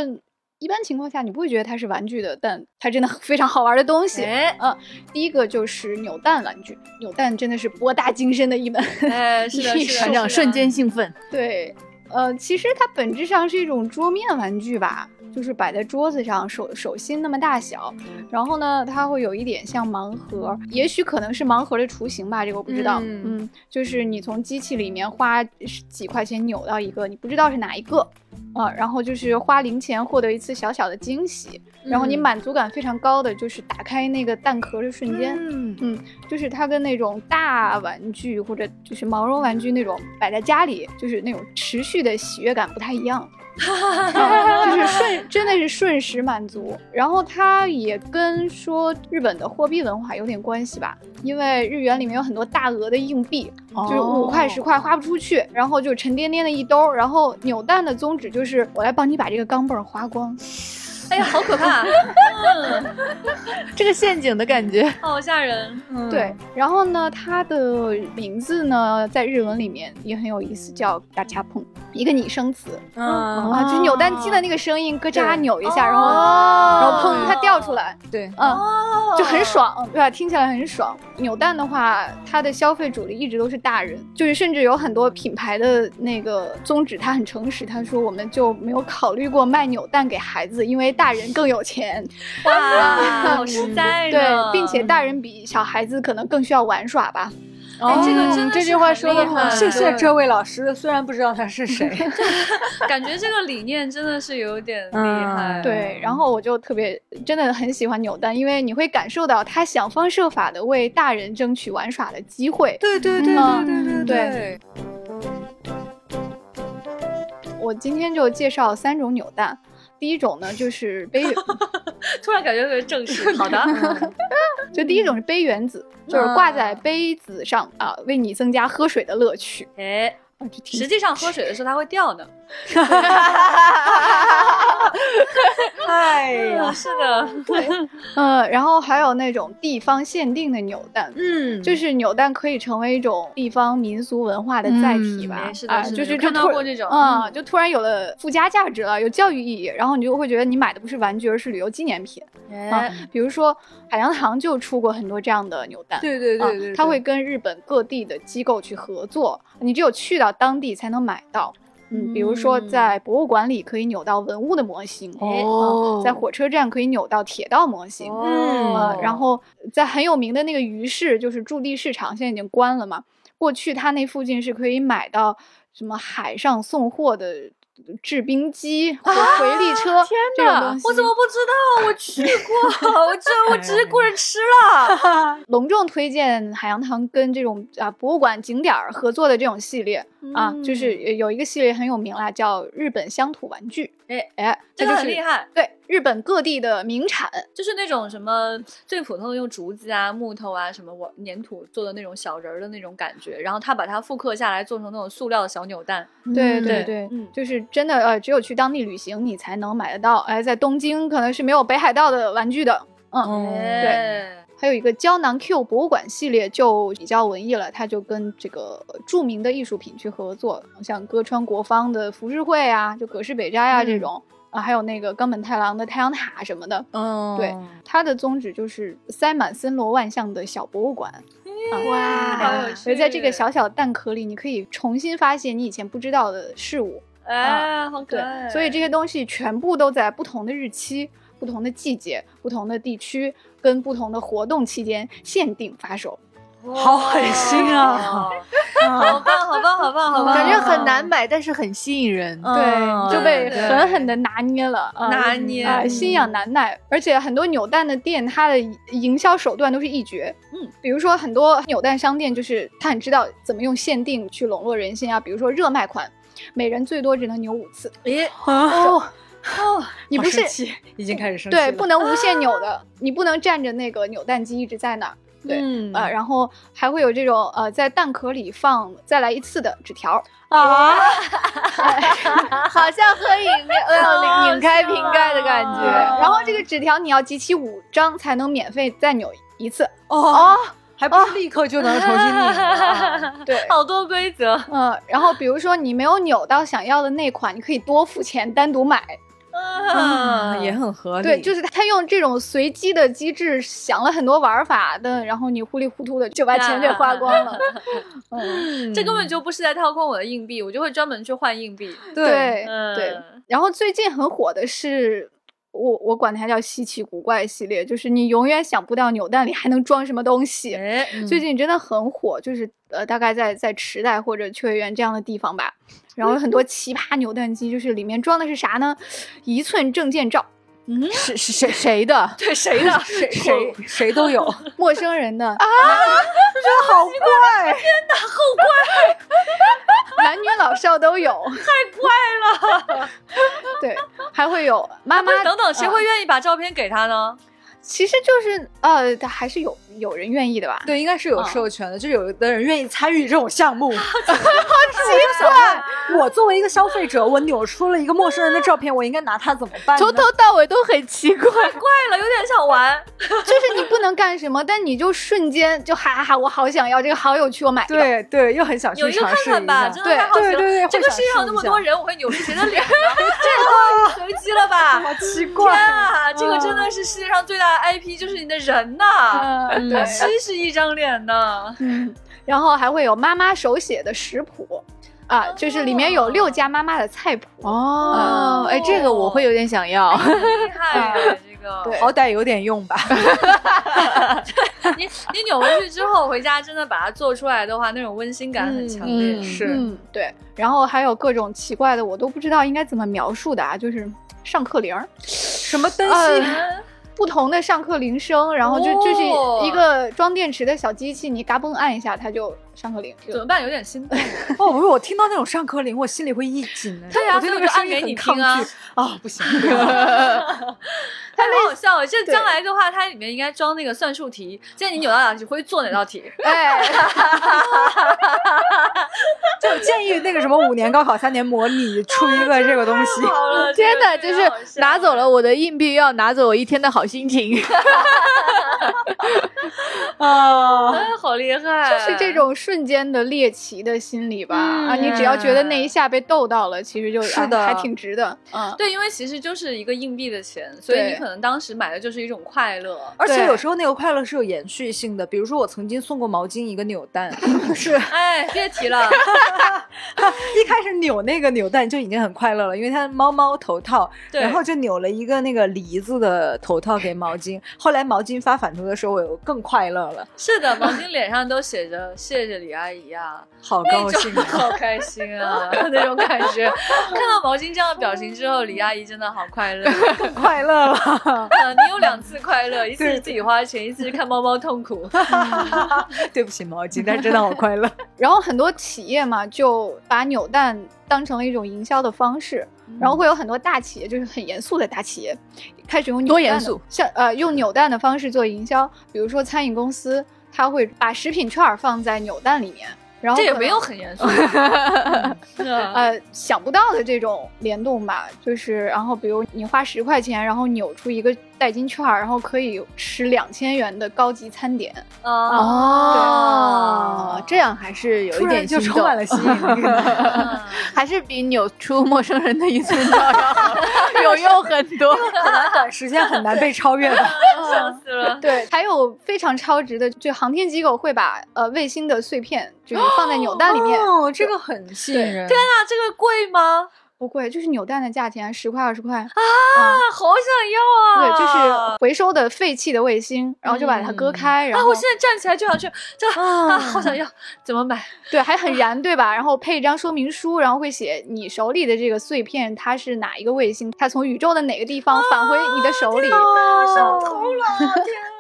一般情况下你不会觉得它是玩具的，但它真的非常好玩的东西。嗯，第一个就是扭蛋玩具。扭蛋真的是博大精深的一门。哎，是的，船长瞬间兴奋。对。呃，其实它本质上是一种桌面玩具吧，就是摆在桌子上，手手心那么大小。然后呢，它会有一点像盲盒，也许可能是盲盒的雏形吧，这个我不知道。嗯，就是你从机器里面花几块钱扭到一个，你不知道是哪一个。啊，然后就是花零钱获得一次小小的惊喜，然后你满足感非常高的就是打开那个蛋壳的瞬间，嗯，就是它跟那种大玩具或者就是毛绒玩具那种摆在家里就是那种持续的喜悦感不太一样。就是瞬，真的是瞬时满足。然后它也跟说日本的货币文化有点关系吧，因为日元里面有很多大额的硬币，就是五块十块花不出去，然后就沉甸甸的一兜。然后扭蛋的宗旨就是我来帮你把这个钢镚花光。哎呀，好可怕！这个陷阱的感觉，好吓人。对，然后呢，它的名字呢，在日文里面也很有意思，叫“嘎恰碰”，一个拟声词。啊，就是扭蛋机的那个声音，咯嚓扭一下，然后然后砰，它掉出来。对，嗯，就很爽，对吧？听起来很爽。扭蛋的话，它的消费主力一直都是大人，就是甚至有很多品牌的那个宗旨，它很诚实，他说我们就没有考虑过卖扭蛋给孩子，因为。大人更有钱，哇，好实在对，并且大人比小孩子可能更需要玩耍吧。哦，这个真这句话说的好，谢谢这位老师。虽然不知道他是谁，感觉这个理念真的是有点厉害。对，然后我就特别真的很喜欢扭蛋，因为你会感受到他想方设法的为大人争取玩耍的机会。对对对对对对对。我今天就介绍三种扭蛋。第一种呢，就是杯，突然感觉特别正式。好的，就第一种是杯原子，就是挂在杯子上啊，为你增加喝水的乐趣。哎，实际上喝水的时候它会掉的。哎呀，是的，对，嗯，然后还有那种地方限定的扭蛋，嗯，就是扭蛋可以成为一种地方民俗文化的载体吧。嗯，是的啊，是的就是有看到过这种。嗯，就突然有了附加价值了，有教育意义，然后你就会觉得你买的不是玩具，而是旅游纪念品。啊哎，。比如说海洋堂就出过很多这样的扭蛋，对对对啊对对，它会跟日本各地的机构去合作，你只有去到当地才能买到。嗯，比如说嗯在博物馆里可以扭到文物的模型，哦啊在火车站可以扭到铁道模型，嗯呃，然后在很有名的那个鱼市，就是驻地市场，现在已经关了嘛。过去它那附近是可以买到什么海上送货的制冰机和回力车、这种东西。我怎么不知道？我去过，我这 我只是过来吃了。隆重推荐海洋堂跟这种啊博物馆景点儿合作的这种系列、啊，就是有一个系列很有名啦，叫日本乡土玩具。哎哎，这个很厉害，对日本各地的名产。就是那种什么最普通的用竹子啊、木头啊、什么我粘土做的那种小人儿的那种感觉，然后他把它复刻下来，做成那种塑料的小扭蛋。对对对就是真的呃，只有去当地旅行你才能买得到。哎，在东京可能是没有北海道的玩具的。嗯，哎，还有一个胶囊 Q 博物馆系列就比较文艺了，它就跟这个著名的艺术品去合作，像歌川国芳的浮世绘啊，就葛饰北斋啊、这种啊，还有那个冈本太郎的太阳塔什么的。嗯，对，它的宗旨就是塞满森罗万象的小博物馆。啊哇好有趣所以在这个小小蛋壳里，你可以重新发现你以前不知道的事物。哎，好可爱。，所以这些东西全部都在不同的日期、不同的季节、不同的地区跟不同的活动期间限定发售。好狠心啊！好棒，好棒，好棒，好棒！感觉很难买，但是很吸引人。嗯对，就被狠狠的拿捏了，啊拿捏啊，嗯心痒难耐。而且很多扭蛋的店，它的营销手段都是一绝。嗯，比如说很多扭蛋商店，就是他很知道怎么用限定去笼络人心啊。比如说热卖款，每人最多只能扭五次。诶，哦，哦，你不是 已经开始生气了，对，不能无限 扭的，你不能站着那个扭蛋机一直在那儿。对，嗯啊，然后还会有这种呃，在蛋壳里放再来一次的纸条。啊，好像喝饮料要拧开瓶盖的感对，觉。然后这个纸条你要集齐五张才能免费再扭一次。哦，还不是立刻就能重新拧的，对，好多规则。嗯，然后比如说你没有扭到想要的那款，你可以多付钱单独买。啊，也很合理，对，就是他用这种随机的机制想了很多玩法的，然后你糊里糊涂的就把钱给花光了。嗯，这根本就不是在掏空我的硬币，我就会专门去换硬币。对嗯对。然后最近很火的是。我我管它叫稀奇古怪系列，就是你永远想不到扭蛋里还能装什么东西。哎，最近真的很火，就是呃，大概在在池袋或者秋叶原这样的地方吧，然后有很多奇葩扭蛋机，就是里面装的是啥呢？一寸证件照，嗯，是是谁谁的？对谁的？谁 谁谁都有，陌生人的啊，这好怪，天哪，好怪男女老少都有，太怪了。对，还会有妈妈等等，谁呃会愿意把照片给他呢？其实就是呃，还是有有人愿意的吧？对，应该是有授权的，就有的人愿意参与这种项目，好奇怪。我作为一个消费者，我扭出了一个陌生人的照片，我应该拿它怎么办？从头到尾都很奇怪。怪了，有点想玩。就是你不能干什么，但你就瞬间就哈哈哈，我好想要这个，好有趣，我买一个。对对，又很想去尝试一看看吧，下真的太好奇了。对对对，这个世界上那么多人，我会扭出谁的脸呢？这也太随机了吧！好奇怪天。啊，这个真的是世界上最大的 IP，就是你的人呐，嗯，对，七十亿张脸呢。嗯，然后还会有妈妈手写的食谱。啊，就是里面有六家妈妈的菜谱，哦，哎，这个我会有点想要。厉害啊，这个。对好歹有点用吧。你你扭回去之后回家，真的把它做出来的话，那种温馨感很强烈。嗯是嗯，对，然后还有各种奇怪的，我都不知道应该怎么描述的啊，就是上课铃儿，什么灯呃芯？不同的上课铃声，然后就就是哦。一个装电池的小机器，你嘎嘣按一下，它就上课铃。怎么办？有点心动。哦，不是，我听到那种上课铃，我心里会一紧哎。对呀我对那个声所以我就按给音很抗你听啊拒啊，不行。太好笑了！这将来的话，它里面应该装那个算术题，现在你扭到哪题会做哪道题。哎，就建议那个什么五年高考三年模拟出一个这个东西。天哪，哪，就是拿走了我的硬币，又要拿走我一天的好心情。啊，哎，好厉害！就是这种瞬间的猎奇的心理吧。啊，你只要觉得那一下被逗到了，其实就是的还挺值的。嗯，对，因为其实就是一个硬币的钱，所以你可能当时买的就是一种快乐。而且有时候那个快乐是有延续性的，比如说我曾经送过毛巾一个扭蛋，是哎，别提了，一开始扭那个扭蛋就已经很快乐了，因为它猫猫头套，对然后就扭了一个那个梨子的头套给毛巾。后来毛巾发返图的时候，我又更快乐了，是的，毛巾脸上都写着“谢谢李阿姨”啊，好高兴啊！好开心啊，那种感觉。看到毛巾这样的表情之后，李阿姨真的好快乐。更快乐了，嗯你有两次快乐，一次是自己花钱，一次是看猫猫痛苦。对不起毛巾，但是真的好快乐。然后很多企业嘛，就把扭蛋当成了一种营销的方式，然后会有很多大企业，就是很严肃的大企业，开始用多严肃，像呃用扭蛋的方式做营销，比如说餐饮公司，它会把食品券放在扭蛋里面。然后这也没有很严肃。呃，呃想不到的这种联动吧，就是然后比如你花十块钱，然后扭出一个代金券儿，然后可以吃两千元的高级餐点。哦，这样还是有一点就充满了吸引力。嗯还是比扭出陌生人的一寸照要好有用很多。可能短时间很难被超越的。笑死了。对，还有非常超值的，就航天机构会把呃卫星的碎片，就是放在扭蛋里面，哦，这个很吸引人。天哪，这个贵吗？不贵，就是扭蛋的价钱十块二十块。啊，好想要啊！对，就是回收的废弃的卫星，然后就把它割开，然啊，后我现在站起来就想去，这啊，好想要，怎么买？对还很燃，对吧？然后配一张说明书，然后会写你手里的这个碎片它是哪一个卫星，它从宇宙的哪个地方返回你的手里。上头了，天！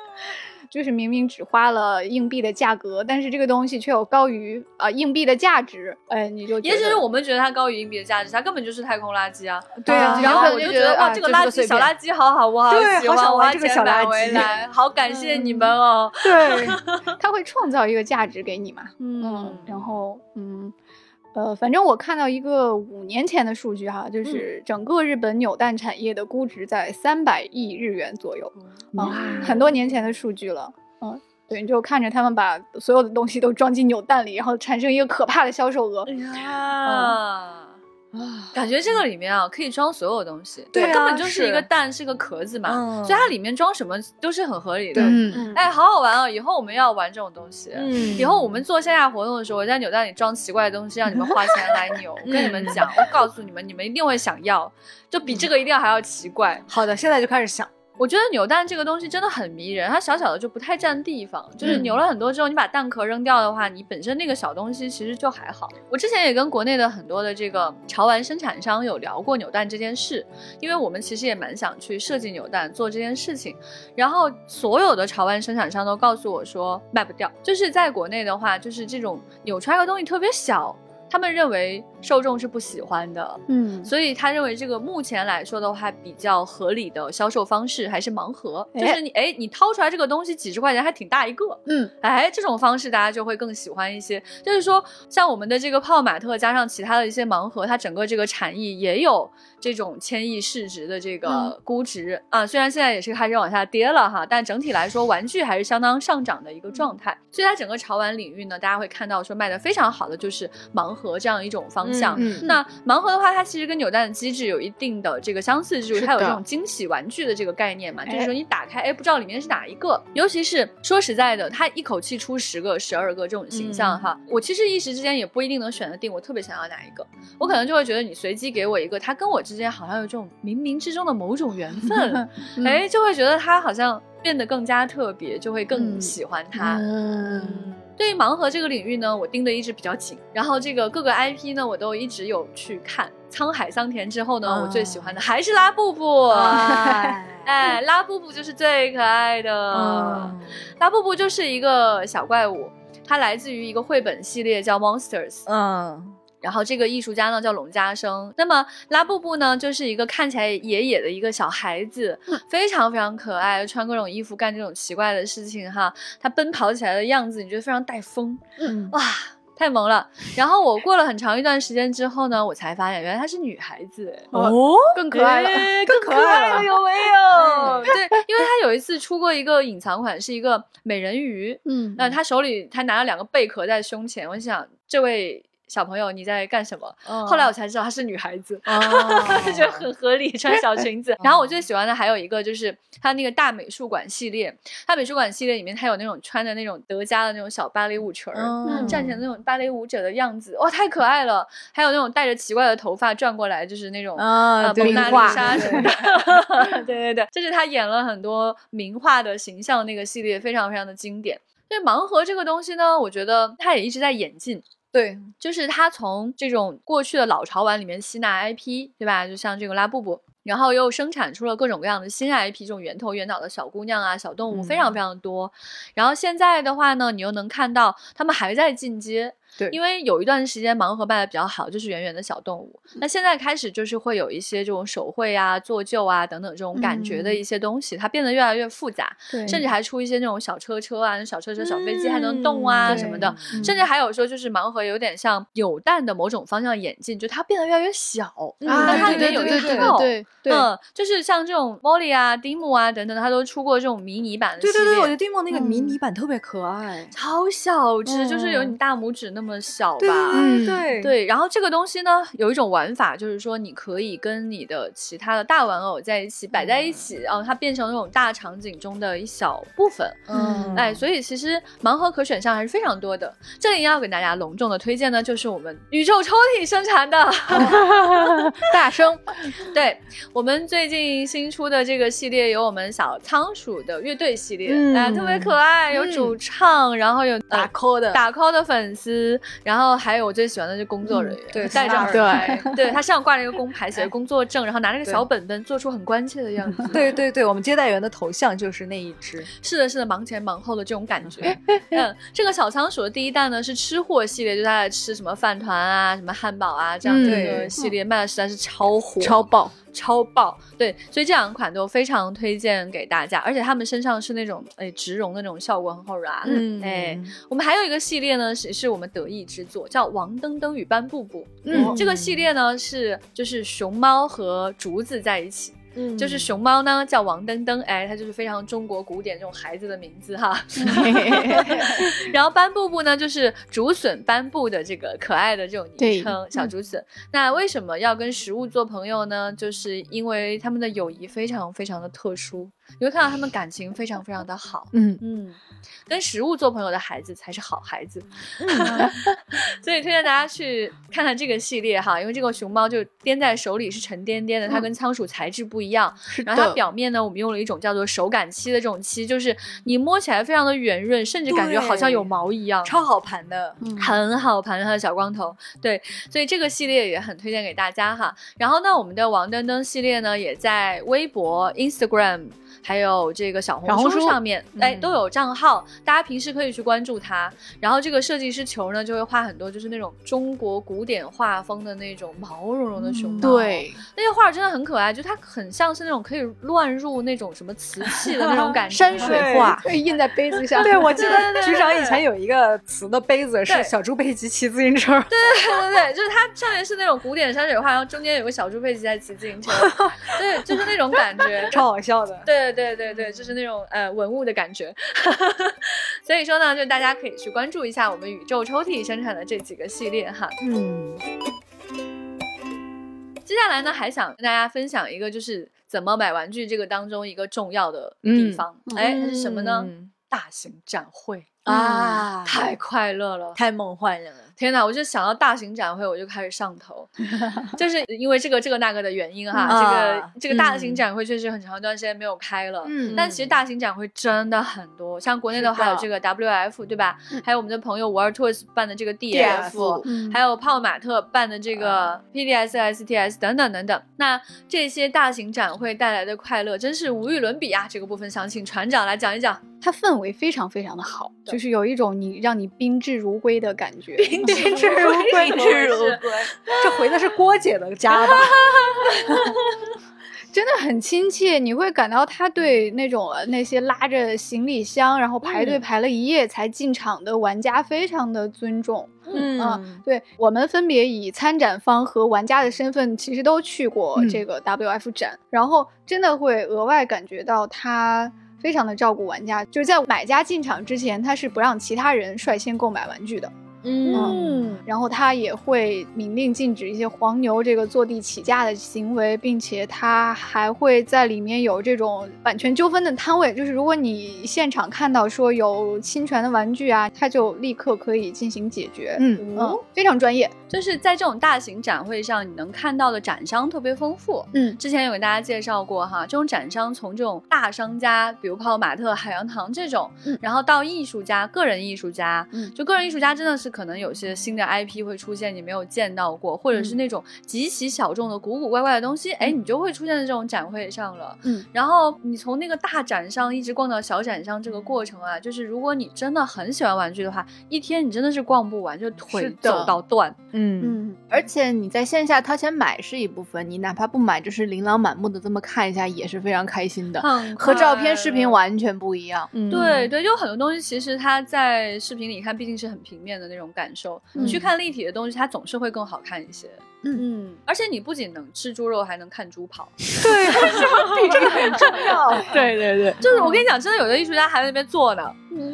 就是明明只花了硬币的价格，但是这个东西却有高于呃硬币的价值，哎，你就也许是我们觉得它高于硬币的价值，它根本就是太空垃圾啊。对啊，然后我就觉得哇，这个垃圾小垃圾好好，我好想玩这个小钱买回来，好感谢你们哦。对，它会创造一个价值给你嘛。嗯，然后嗯，呃，反正我看到一个五年前的数据哈，就是整个日本扭蛋产业的估值在三百亿日元左右，啊、很多年前的数据了。嗯，对，你就看着他们把所有的东西都装进扭蛋里，然后产生一个可怕的销售额。哎呀。感觉这个里面啊，可以装所有东西，对啊它根本就是一个蛋，是个壳子嘛，嗯所以它里面装什么都是很合理的。嗯，哎，好好玩哦！以后我们要玩这种东西。嗯以后我们做线下活动的时候，我在扭蛋里装奇怪的东西，让你们花钱来扭。我跟你们讲，我告诉你们，你们一定会想要，就比这个一定要还要奇怪。好的，现在就开始想。我觉得扭蛋这个东西真的很迷人，它小小的就不太占地方，就是嗯扭了很多之后，你把蛋壳扔掉的话，你本身那个小东西其实就还好。我之前也跟国内的很多的这个潮玩生产商有聊过扭蛋这件事，因为我们其实也蛮想去设计扭蛋做这件事情，然后所有的潮玩生产商都告诉我说卖不掉，就是在国内的话，就是这种扭出来的东西特别小。他们认为受众是不喜欢的，嗯，所以他认为这个目前来说的话，比较合理的销售方式还是盲盒，就哎是你哎，你掏出来这个东西几十块钱还挺大一个，嗯，哎，这种方式大家就会更喜欢一些。就是说，像我们的这个泡玛特加上其他的一些盲盒，它整个这个产业也有这种千亿市值的这个嗯估值、啊，虽然现在也是开始往下跌了哈，但整体来说，玩具还是相当上涨的一个状态。所以它整个潮玩领域呢，大家会看到说卖的非常好的就是盲盒这样一种方向。嗯那盲盒的话，它其实跟扭蛋的机制有一定的这个相似之处，它有这种惊喜玩具的这个概念嘛，就是哎说你打开，哎，不知道里面是哪一个。尤其是说实在的，它一口气出十个、十二个这种形象哈，我其实一时之间也不一定能选得定，我特别想要哪一个，我可能就会觉得你随机给我一个，它跟我之间好像有这种冥冥之中的某种缘分，嗯哎，就会觉得他好像变得更加特别，就会更嗯喜欢他。嗯，对于盲盒这个领域呢，我盯得一直比较紧，然后这个各个 IP 呢，我都一直有去看。沧海桑田之后呢，啊我最喜欢的还是拉布布。哎哎，拉布布就是最可爱的。嗯拉布布就是一个小怪物，它来自于一个绘本系列叫 Monsters。嗯然后这个艺术家呢叫龙家生。那么拉布布呢，就是一个看起来野野的一个小孩子，非常非常可爱，穿各种衣服干这种奇怪的事情哈。他奔跑起来的样子，你觉得非常带风。嗯哇，太萌了。然后我过了很长一段时间之后呢，我才发现原来她是女孩子，哦，更可爱了。哎更可爱了，有没有？对，因为她有一次出过一个隐藏款，是一个美人鱼，嗯那她手里她拿了两个贝壳在胸前，我想这位。小朋友，你在干什么？后来我才知道她是女孩子，哦觉得很合理，穿小裙子。然后我最喜欢的还有一个就是她那个大美术馆系列，大美术馆系列里面她有那种穿的那种德加的那种小芭蕾舞裙儿，嗯站起来那种芭蕾舞者的样子，哇，太可爱了。还有那种带着奇怪的头发转过来，就是那种啊蒙娜丽莎 什么的。对 对对，就是她演了很多名画的形象，那个系列非常非常的经典。对盲盒这个东西呢，我觉得它也一直在演进。对，就是他从这种过去的老潮玩里面吸纳 IP，对吧？就像这个拉布布，然后又生产出了各种各样的新 IP，这种圆头圆脑的小姑娘啊、小动物非常非常多。然后现在的话呢，你又能看到他们还在进阶。对因为有一段时间盲盒卖的比较好，就是圆圆的小动物。那现在开始就是会有一些这种手绘啊、做旧啊等等这种感觉的一些东西，它变得越来越复杂。对甚至还出一些那种小车车啊、小车车、小飞机还能动啊、嗯什么的，对甚至还有说就是盲盒有点像扭蛋的某种方向演进，就它变得越来越小，它里面有一对对套。对对嗯，就是像这种 Molly 啊、丁姆啊等等，它都出过这种迷你版的。对对对，我觉得蒂莫那个迷嗯你版特别可爱。超小只，就是有嗯你大拇指那么小吧。对嗯。对。对，然后这个东西呢，有一种玩法，就是说你可以跟你的其他的大玩偶在一起摆在一起，然后它变成那种大场景中的一小部分。嗯。哎，所以其实盲盒可选项还是非常多的。这里要给大家隆重的推荐呢，就是我们宇宙抽屉生产的，大声，对我们最近新出的这个系列，有我们小仓鼠的乐队系列，嗯哎，特别可爱，有主唱，然后有打呃 call 的，打 call 的粉丝，然后还有我最喜欢的是工作人员，对戴着耳 对，对他身上挂着一个工牌，写着工作证，然后拿着个小本本，做出很关切的样子。对对对，我们接待员的头像就是那一只。是的，是的，忙前忙后的这种感觉。嗯，这个小仓鼠的第一弹呢是吃货系列，就他在吃什么饭团啊、什么汉堡啊这样的一个系列，卖的实在是超火，超爆，超爆。对，所以这两款都非常推荐给大家，而且他们身上是那种哎植绒的那种效果很好软。嗯哎，我们还有一个系列呢，是是我们得意之作，叫《王登登与班布布》。嗯这个系列呢是就是熊猫和竹子在一起。嗯就是熊猫呢叫王登登，哎，它就是非常中国古典这种孩子的名字哈。然后斑布布呢，就是竹笋斑布的这个可爱的这种昵称，小竹笋。那为什么要跟食物做朋友呢？就是因为他们的友谊非常非常的特殊，你会看到他们感情非常非常的好。嗯，嗯，跟食物做朋友的孩子才是好孩子，所以推荐大家去看看这个系列哈，因为这个熊猫就掂在手里是沉甸甸的，它跟仓鼠材质不一样，是。然后它表面呢，我们用了一种叫做手感漆的这种漆，就是你摸起来非常的圆润，甚至感觉好像有毛一样，超好盘的，很好盘它的小光头，对，所以这个系列也很推荐给大家哈。然后呢，我们的王登登系列呢，也在微博、Instagram 还有这个小红书书上面，哎，嗯都有账号，大家平时可以去关注它。然后这个设计师球呢，就会画很多就是那种中国古典画风的那种毛茸茸的熊猫，，对，那些画真的很可爱，就它很像是那种可以乱入那种什么瓷器的那种感觉，山水画，可以印在杯子上。对，我记对对对得局长以前有一个瓷的杯子是小猪佩奇骑自行车，对对对，就是它上面是那种古典山水画，然后中间有个小猪佩奇在骑自行车，对，就是那种感觉。超好笑的。对对对对，就是那种呃文物的感觉。所以说呢，就大家可以去关注一下我们宇宙抽屉生产的这几个系列哈。嗯，接下来呢，还想跟大家分享一个，就是怎么买玩具这个当中一个重要的地方。哎、它是什么呢？嗯大型展会啊，太快乐了。太梦幻了。天哪！我就想到大型展会，我就开始上头，就是 因为这个这个那个的原因哈。嗯这啊个这个大型嗯展会确实很长一段时间没有开了，嗯但其实大型展会真的很多，像国内的话有这个 WF 对吧？还有我们的朋友 World Tours 办的这个 DF 还有泡玛特办的这个 PDS、STS 等等等等。那这些大型展会带来的快乐真是无与伦比啊！这个部分想请船长来讲一讲。它氛围非常非常的好，就是有一种你让你宾至如归的感觉。宾 至如归，宾至如归。这回的是郭姐的家吧？真的很亲切，你会感到他对那种那些拉着行李箱然后排队排了一夜才进场的玩家非常的尊重。嗯，对我们分别以参展方和玩家的身份，其实都去过这个 WF 展，然后真的会额外感觉到他非常的照顾玩家，就是在买家进场之前，他是不让其他人率先购买玩具的。嗯，然后他也会明令禁止一些黄牛这个坐地起价的行为，并且他还会在里面有这种版权纠纷的摊位，就是如果你现场看到说有侵权的玩具啊，他就立刻可以进行解决。嗯嗯，非常专业。就是在这种大型展会上，你能看到的展商特别丰富。嗯，之前有给大家介绍过哈，这种展商从这种大商家，比如泡泡玛特、海洋堂这种，然后到艺术家、个人艺术家，嗯，就个人艺术家真的是。可能有些新的 IP 会出现，你没有见到过，或者是那种极其小众的古古怪怪的东西，哎，你就会出现在这种展会上了。嗯，然后你从那个大展上一直逛到小展上，这个过程啊，就是如果你真的很喜欢玩具的话，一天你真的是逛不完，就腿走到断。嗯嗯，而且你在线下掏钱买是一部分，你哪怕不买，就是琳琅满目的这么看一下也是非常开心的，和照片、视频完全不一样。嗯对对，就很多东西其实它在视频里看毕竟是很平面的那。种感受，你去看立体的东西，它总是会更好看一些。嗯嗯，而且你不仅能吃猪肉，还能看猪跑。对，比这个很重要。对对对，就是我跟你讲，真的有的艺术家还在那边坐呢。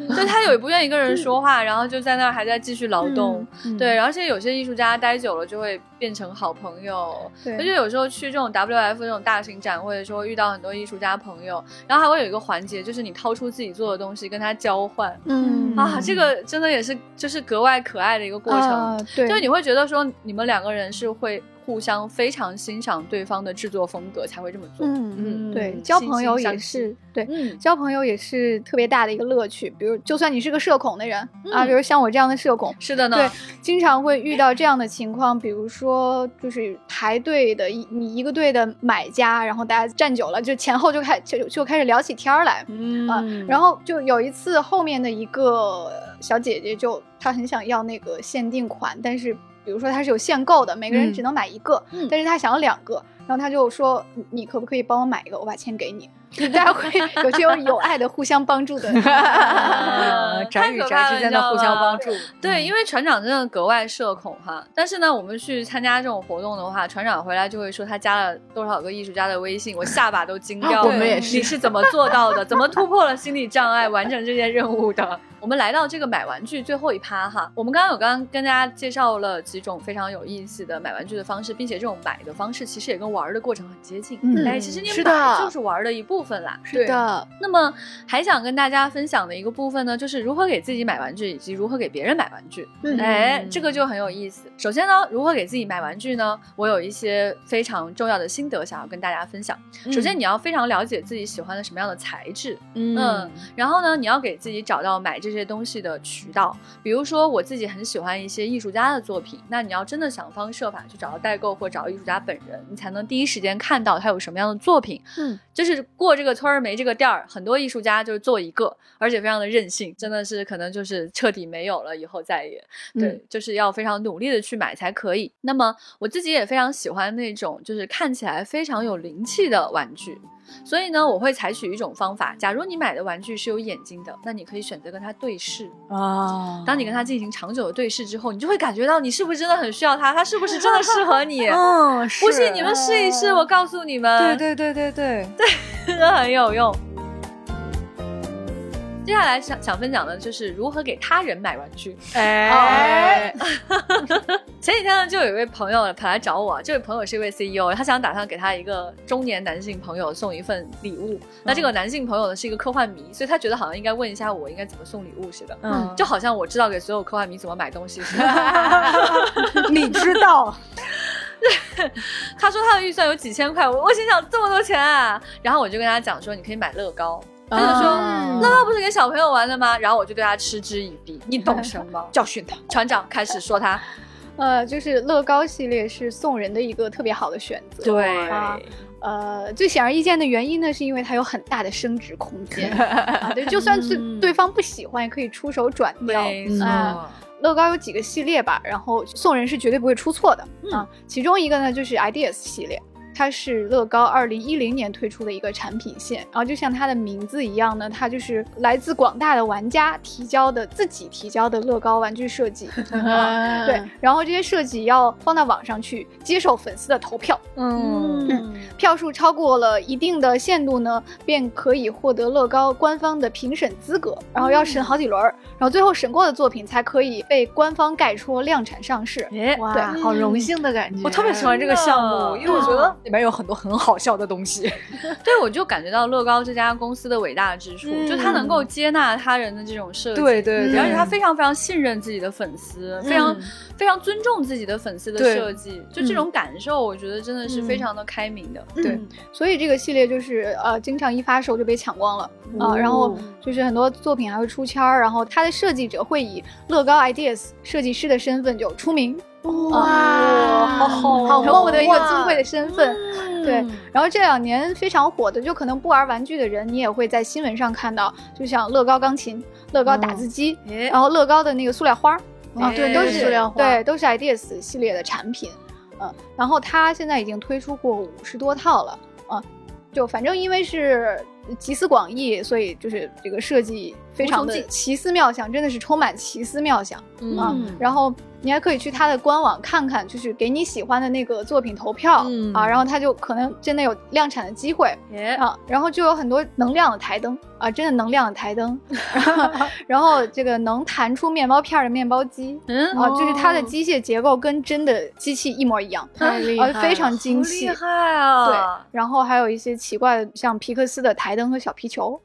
就他有不愿意跟人说话，然后就在那儿还在继续劳动。对，而且有些艺术家待久了就会变成好朋友。而且有时候去这种 WF 这种大型展会的时候，遇到很多艺术家朋友，然后还会有一个环节，就是你掏出自己做的东西跟他交换。嗯啊，这个真的也是就是格外可爱的一个过程。对，就你会觉得说你们两个人是会。互相非常欣赏对方的制作风格才会这么做。嗯嗯，对，交朋友也是对，交朋友也是特别大的一个乐趣。比如，就算你是个社恐的人啊，比如像我这样的社恐，是的呢，对，经常会遇到这样的情况。比如说，就是排队的一你一个队的买家，然后大家站久了，就前后就开就就开始聊起天儿来。嗯啊，然后就有一次，后面的一个小姐姐就她很想要那个限定款，但是。比如说它是有限购的，每个人只能买一个，但是他想要两个，然后他就说：“你可不可以帮我买一个？我把钱给你。” 大家会有这种有爱的互相帮助的，宅与宅之间的互相帮助。对，因为船长真的格外社恐哈，但是呢，我们去参加这种活动的话，船长回来就会说他加了多少个艺术家的微信，我下巴都惊掉了。我们也是，你是怎么做到的？怎么突破了心理障碍，完成这件任务的？我们来到这个买玩具最后一趴哈，我们刚刚有刚刚跟大家介绍了几种非常有意思的买玩具的方式，并且这种买的方式其实也跟玩的过程很接近。嗯哎，其实你买就是玩的一部分啦。是的。那么还想跟大家分享的一个部分呢，就是如何给自己买玩具，以及如何给别人买玩具。哎，这个就很有意思。首先呢，如何给自己买玩具呢？我有一些非常重要的心得想要跟大家分享。首先，你要非常了解自己喜欢的什么样的材质。嗯。然后呢，你要给自己找到买这些。东西的渠道，比如说我自己很喜欢一些艺术家的作品，那你要真的想方设法去找到代购或找到艺术家本人，你才能第一时间看到他有什么样的作品。嗯，就是过这个村儿没这个店儿，很多艺术家就是做一个，而且非常的任性，真的是可能就是彻底没有了，以后再也对，就是要非常努力的去买才可以。那么我自己也非常喜欢那种就是看起来非常有灵气的玩具。所以呢，我会采取一种方法。假如你买的玩具是有眼睛的，那你可以选择跟它对视啊。当你跟它进行长久的对视之后，你就会感觉到你是不是真的很需要它，它是不是真的适合你。嗯，不信你们试一试，我告诉你们。对对对对对对，真的很有用。接下来想想分享的就是如何给他人买玩具。哎，前几天呢，就有一位朋友跑来找我，这位朋友是一位 CEO，他想打算给他一个中年男性朋友送一份礼物。那这个男性朋友呢是一个科幻迷，所以他觉得好像应该问一下我应该怎么送礼物似的。嗯，就好像我知道给所有科幻迷怎么买东西似的。你知道？他说他的预算有几千块，我我心想这么多钱啊，然后我就跟他讲说你可以买乐高。他就说：“乐高不是给小朋友玩的吗？”然后我就对他嗤之以鼻：“你懂什么？教训他！”船长开始说他：“呃，就是乐高系列是送人的一个特别好的选择。对啊，呃，最显而易见的原因呢，是因为它有很大的升值空间。对，就算是对方不喜欢，也可以出手转掉。啊，乐高有几个系列吧，然后送人是绝对不会出错的啊。其中一个呢，就是 Ideas 系列。”它是乐高二零一零年推出的一个产品线，然后就像它的名字一样呢，它就是来自广大的玩家提交的自己提交的乐高玩具设计。对，然后这些设计要放到网上去接受粉丝的投票，嗯，票数超过了一定的限度呢，便可以获得乐高官方的评审资格，然后要审好几轮，然后最后审过的作品才可以被官方盖戳量产上市。哎，哇，对好荣幸的感觉。我特别喜欢这个项目，因为我觉得里面有很多很好笑的东西。对，我就感觉到乐高这家公司的伟大之处，就它能够接纳他人的这种设计，对对对。而且他非常非常信任自己的粉丝，非常非常尊重自己的粉丝的设计，就这种感受，我觉得真的是非常的开明的。对嗯。所以这个系列就是呃，经常一发售就被抢光了啊、哦然后就是很多作品还会出签儿，然后它的设计者会以乐高 Ideas 设计师的身份就出名，哇，好好好好获得一个哇尊贵的身份。对，然后这两年非常火的，就可能不玩玩具的人，你也会在新闻上看到，就像乐高钢琴、乐高打字机，哎。然后乐高的那个塑料花儿。啊，哎对，都是塑料花。对，都是 Ideas 系列的产品。嗯，然后它现在已经推出过五十多套了，啊，就反正因为是集思广益，所以就是这个设计非常的奇思妙想，真的是充满奇思妙想。嗯。啊，然后你还可以去他的官网看看，就是给你喜欢的那个作品投票、嗯啊，然后他就可能真的有量产的机会哎，啊，然后就有很多能亮的台灯啊，真的能亮的台灯，然后这个能弹出面包片儿的面包机。嗯，啊，就是它的机械结构跟真的机器一模一样，太厉害，啊非常精细厉。害啊！对，然后还有一些奇怪的，像皮克斯的台灯和小皮球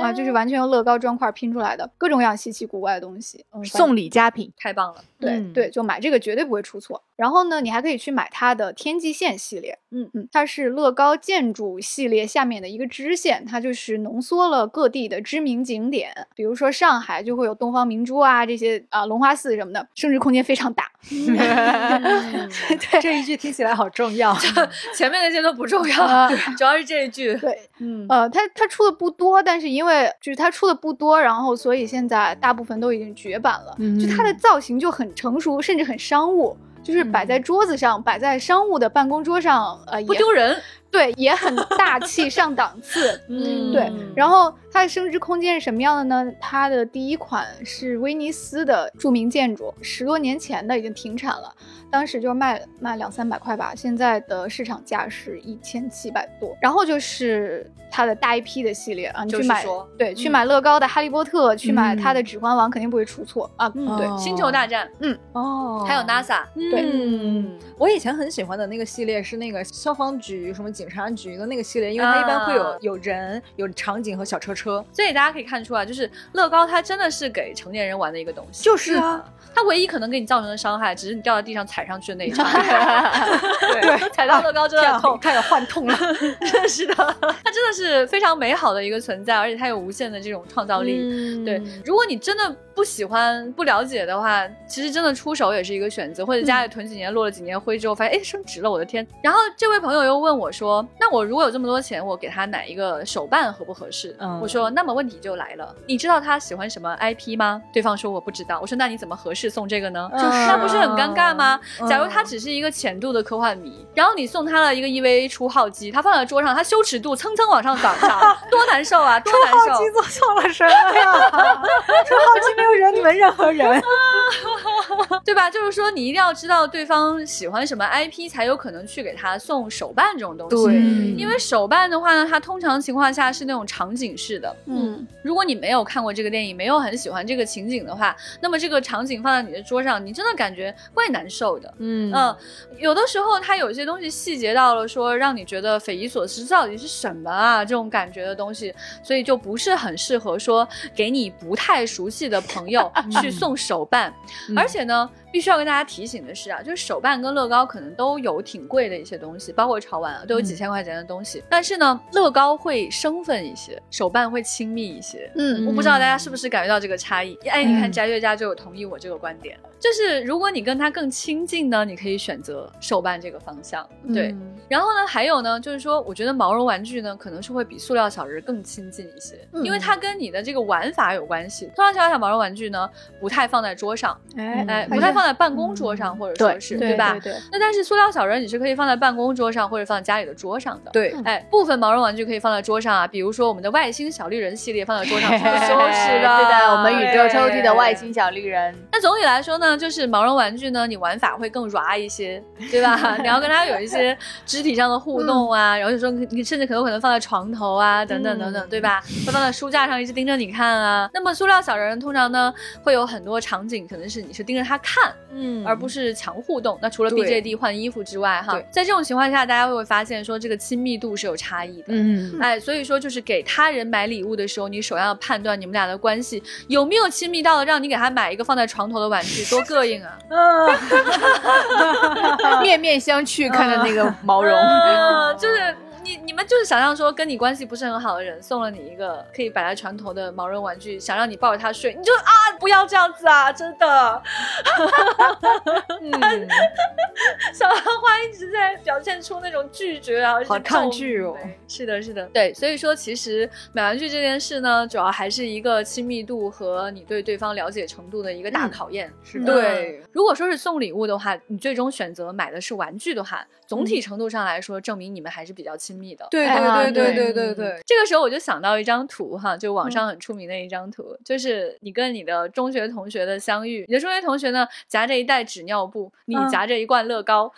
啊，就是完全用乐高砖块拼出来的，各种各样稀奇古怪的东西。嗯，送礼佳品。太棒了。对、嗯对，就买这个绝对不会出错。然后呢，你还可以去买它的天际线系列，嗯嗯，它是乐高建筑系列下面的一个支线，它就是浓缩了各地的知名景点，比如说上海就会有东方明珠啊这些啊龙华寺什么的，升值空间非常大。对这一句听起来好重要。前面那些都不重要，啊主要是这一句。对，嗯，呃，它它出的不多，但是因为就是它出的不多，然后所以现在大部分都已经绝版了。就它的造型就很成熟，甚至很商务，就是摆在桌子上，摆在商务的办公桌上，呃，也不丢人。对，也很大气 上档次。嗯对，然后它的升值空间是什么样的呢？它的第一款是威尼斯的著名建筑，十多年前的已经停产了，当时就卖卖两三百块吧，现在的市场价是一千七百多。然后就是它的大 IP 的系列啊，你去买就是说对，去嗯买乐高的哈利波特，去买它的嗯指环王，肯定不会出错啊。嗯对，星球大战，嗯哦还有 NASA，对嗯，我以前很喜欢的那个系列是那个消防局、什么警察局的那个系列，因为它一般会有、啊有人、有场景和小车车。所以大家可以看出啊，就是乐高它真的是给成年人玩的一个东西。就是啊，它唯一可能给你造成的伤害，只是你掉到地上踩上去的那一刹 对，踩到乐高真的很痛。开始换痛了。是的，它真的是非常美好的一个存在，而且它有无限的这种创造力。嗯对，如果你真的不喜欢、不了解的话，其实真的出手也是一个选择，或者家里囤几年、落了几年灰之后，发现哎升值了，我的天！然后这位朋友又问我说：“那我如果有这么多钱，我给他买一个手办合不合适？”嗯我说：“那么问题就来了，你知道他喜欢什么 IP 吗？”对方说：“我不知道。”我说：“那你怎么合适送这个呢？”就是那不是很尴尬吗？嗯假如他只是一个浅度的科幻迷，然后你送他了一个 EVA 初号机，他放在桌上，他羞耻度蹭蹭往上涨涨，多难受啊，多难受！初号机做错了什么呀？初号机没有惹你们任何人。对吧？就是说，你一定要知道对方喜欢什么 IP，才有可能去给他送手办这种东西。对因为手办的话呢，它通常情况下是那种场景式的。嗯，如果你没有看过这个电影，没有很喜欢这个情景的话，那么这个场景放在你的桌上，你真的感觉怪难受的。嗯嗯，有的时候它有些东西细节到了说让你觉得匪夷所思，到底是什么啊？这种感觉的东西，所以就不是很适合说给你不太熟悉的朋友 去送手办。嗯而且呢，必须要跟大家提醒的是啊，就是手办跟乐高可能都有挺贵的一些东西，包括潮玩啊，都有几千块钱的东西。但是呢，乐高会生分一些，手办会亲密一些。嗯我不知道大家是不是感觉到这个差异？哎，你看嗯翟月家就有同意我这个观点，就是如果你跟他更亲近呢，你可以选择手办这个方向。对，嗯然后呢，还有呢，就是说，我觉得毛绒玩具呢，可能是会比塑料小人更亲近一些，嗯因为它跟你的这个玩法有关系。塑料小小毛绒玩具呢，不太放在桌上，哎哎，不太放放在办公桌上，或者说是对吧？对对，那但是塑料小人你是可以放在办公桌上或者放在家里的桌上的。对，哎，部分毛绒玩具可以放在桌上啊，比如说我们的外星小绿人系列放在桌上是不收拾的。对的，我们宇宙抽屉的外星小绿人。那总体来说呢，就是毛绒玩具呢，你玩法会更 ra 一些，对吧？你要跟它有一些肢体上的互动啊，然后就说你甚至可能可能放在床头啊，等等等等，对吧？会放在书架上一直盯着你看啊。那么塑料小人通常呢，会有很多场景，可能是你是盯着它看，嗯而不是强互动。那除了 BJD 换衣服之外，哈，在这种情况下，大家会发现说这个亲密度是有差异的。嗯，哎，所以说就是给他人买礼物的时候，你首要判断你们俩的关系有没有亲密到了让你给他买一个放在床头的玩具，多膈应啊！面面相觑，看着那个毛绒。呃 就是你你们就是想象说跟你关系不是很好的人送了你一个可以摆在床头的毛绒玩具，想让你抱着它睡，你就啊不要这样子啊，真的。嗯 小兰花一直在表现出那种拒绝啊，好抗拒哦。是的，是的，对，所以说其实买玩具这件事呢，主要还是一个亲密度和你对对方了解程度的一个大考验。是的对，如果说是送礼物的话，你最终选择买的是玩具的话，总体程度上来说，证明你们还是比较亲密的。对啊对对对对对对对，这个时候我就想到一张图哈，就网上很出名的一张图，就是你跟你的中学同学的相遇，你的中学同学呢夹着一袋纸尿布，你嗯夹着一罐乐高，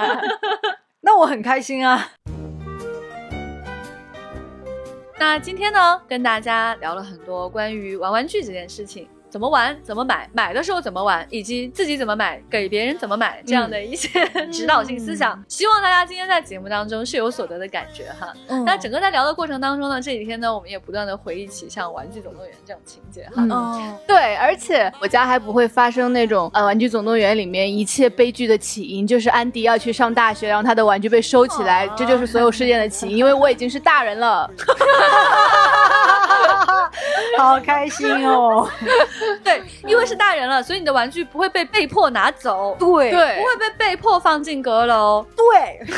那我很开心啊。那今天呢，跟大家聊了很多关于玩玩具这件事情。怎么玩，怎么买，买的时候怎么玩，以及自己怎么买，给别人怎么买，这样的一些、指导性思想，希望大家今天在节目当中是有所得的感觉哈。嗯那整个在聊的过程当中呢，这几天呢，我们也不断的回忆起像《玩具总动员》这种情节哈。嗯哦，对，而且我家还不会发生那种呃，《玩具总动员》里面一切悲剧的起因，就是安迪要去上大学，然后他的玩具被收起来，这就是所有事件的起因。因为我已经是大人了，好开心哦。对，因为是大人了，所以你的玩具不会被被迫拿走，对对不会被被迫放进阁楼，对，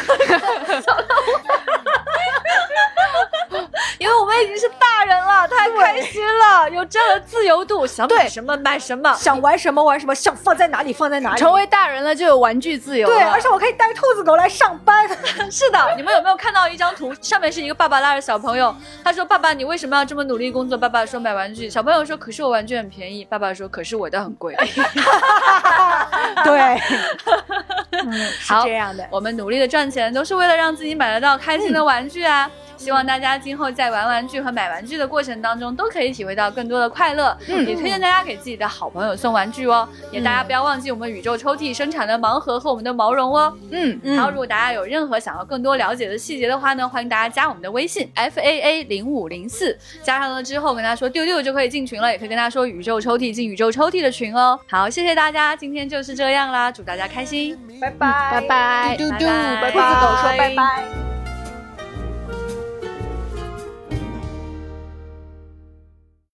因为我们已经是大人了，太开心了，有这样的自由度，想买什么买什么。想玩什么玩什么，想放在哪里放在哪里。成为大人了就有玩具自由了。对，而且我可以带兔子狗来上班。是的，你们有没有看到一张图？上面是一个爸爸拉着小朋友，他说：“爸爸，你为什么要这么努力工作？”爸爸说：“买玩具。”小朋友说：“可是我玩具很便宜。”爸爸说：“可是我的很贵。对，嗯，是这样的。我们努力的赚钱，都是为了让自己买得到开心的玩具啊！希望大家今后在玩玩具和买玩具的过程当中，都可以体会到更多的快乐。嗯，也推荐大家给自己的好朋友送玩具哦。也大家不要忘记我们宇宙抽屉生产的盲盒和我们的毛绒哦。嗯，嗯然后，如果大家有任何想要更多了解的细节的话呢，欢迎大家加我们的微信 f a a 零五零四，加上了之后跟他说丢丢就可以进群了，也可以跟他说宇宙抽屉进宇宙抽屉的群哦。好，谢谢大家，今天就是这样啦，祝大家开心。拜拜，拜拜，嘟嘟拜拜兔子狗说拜拜。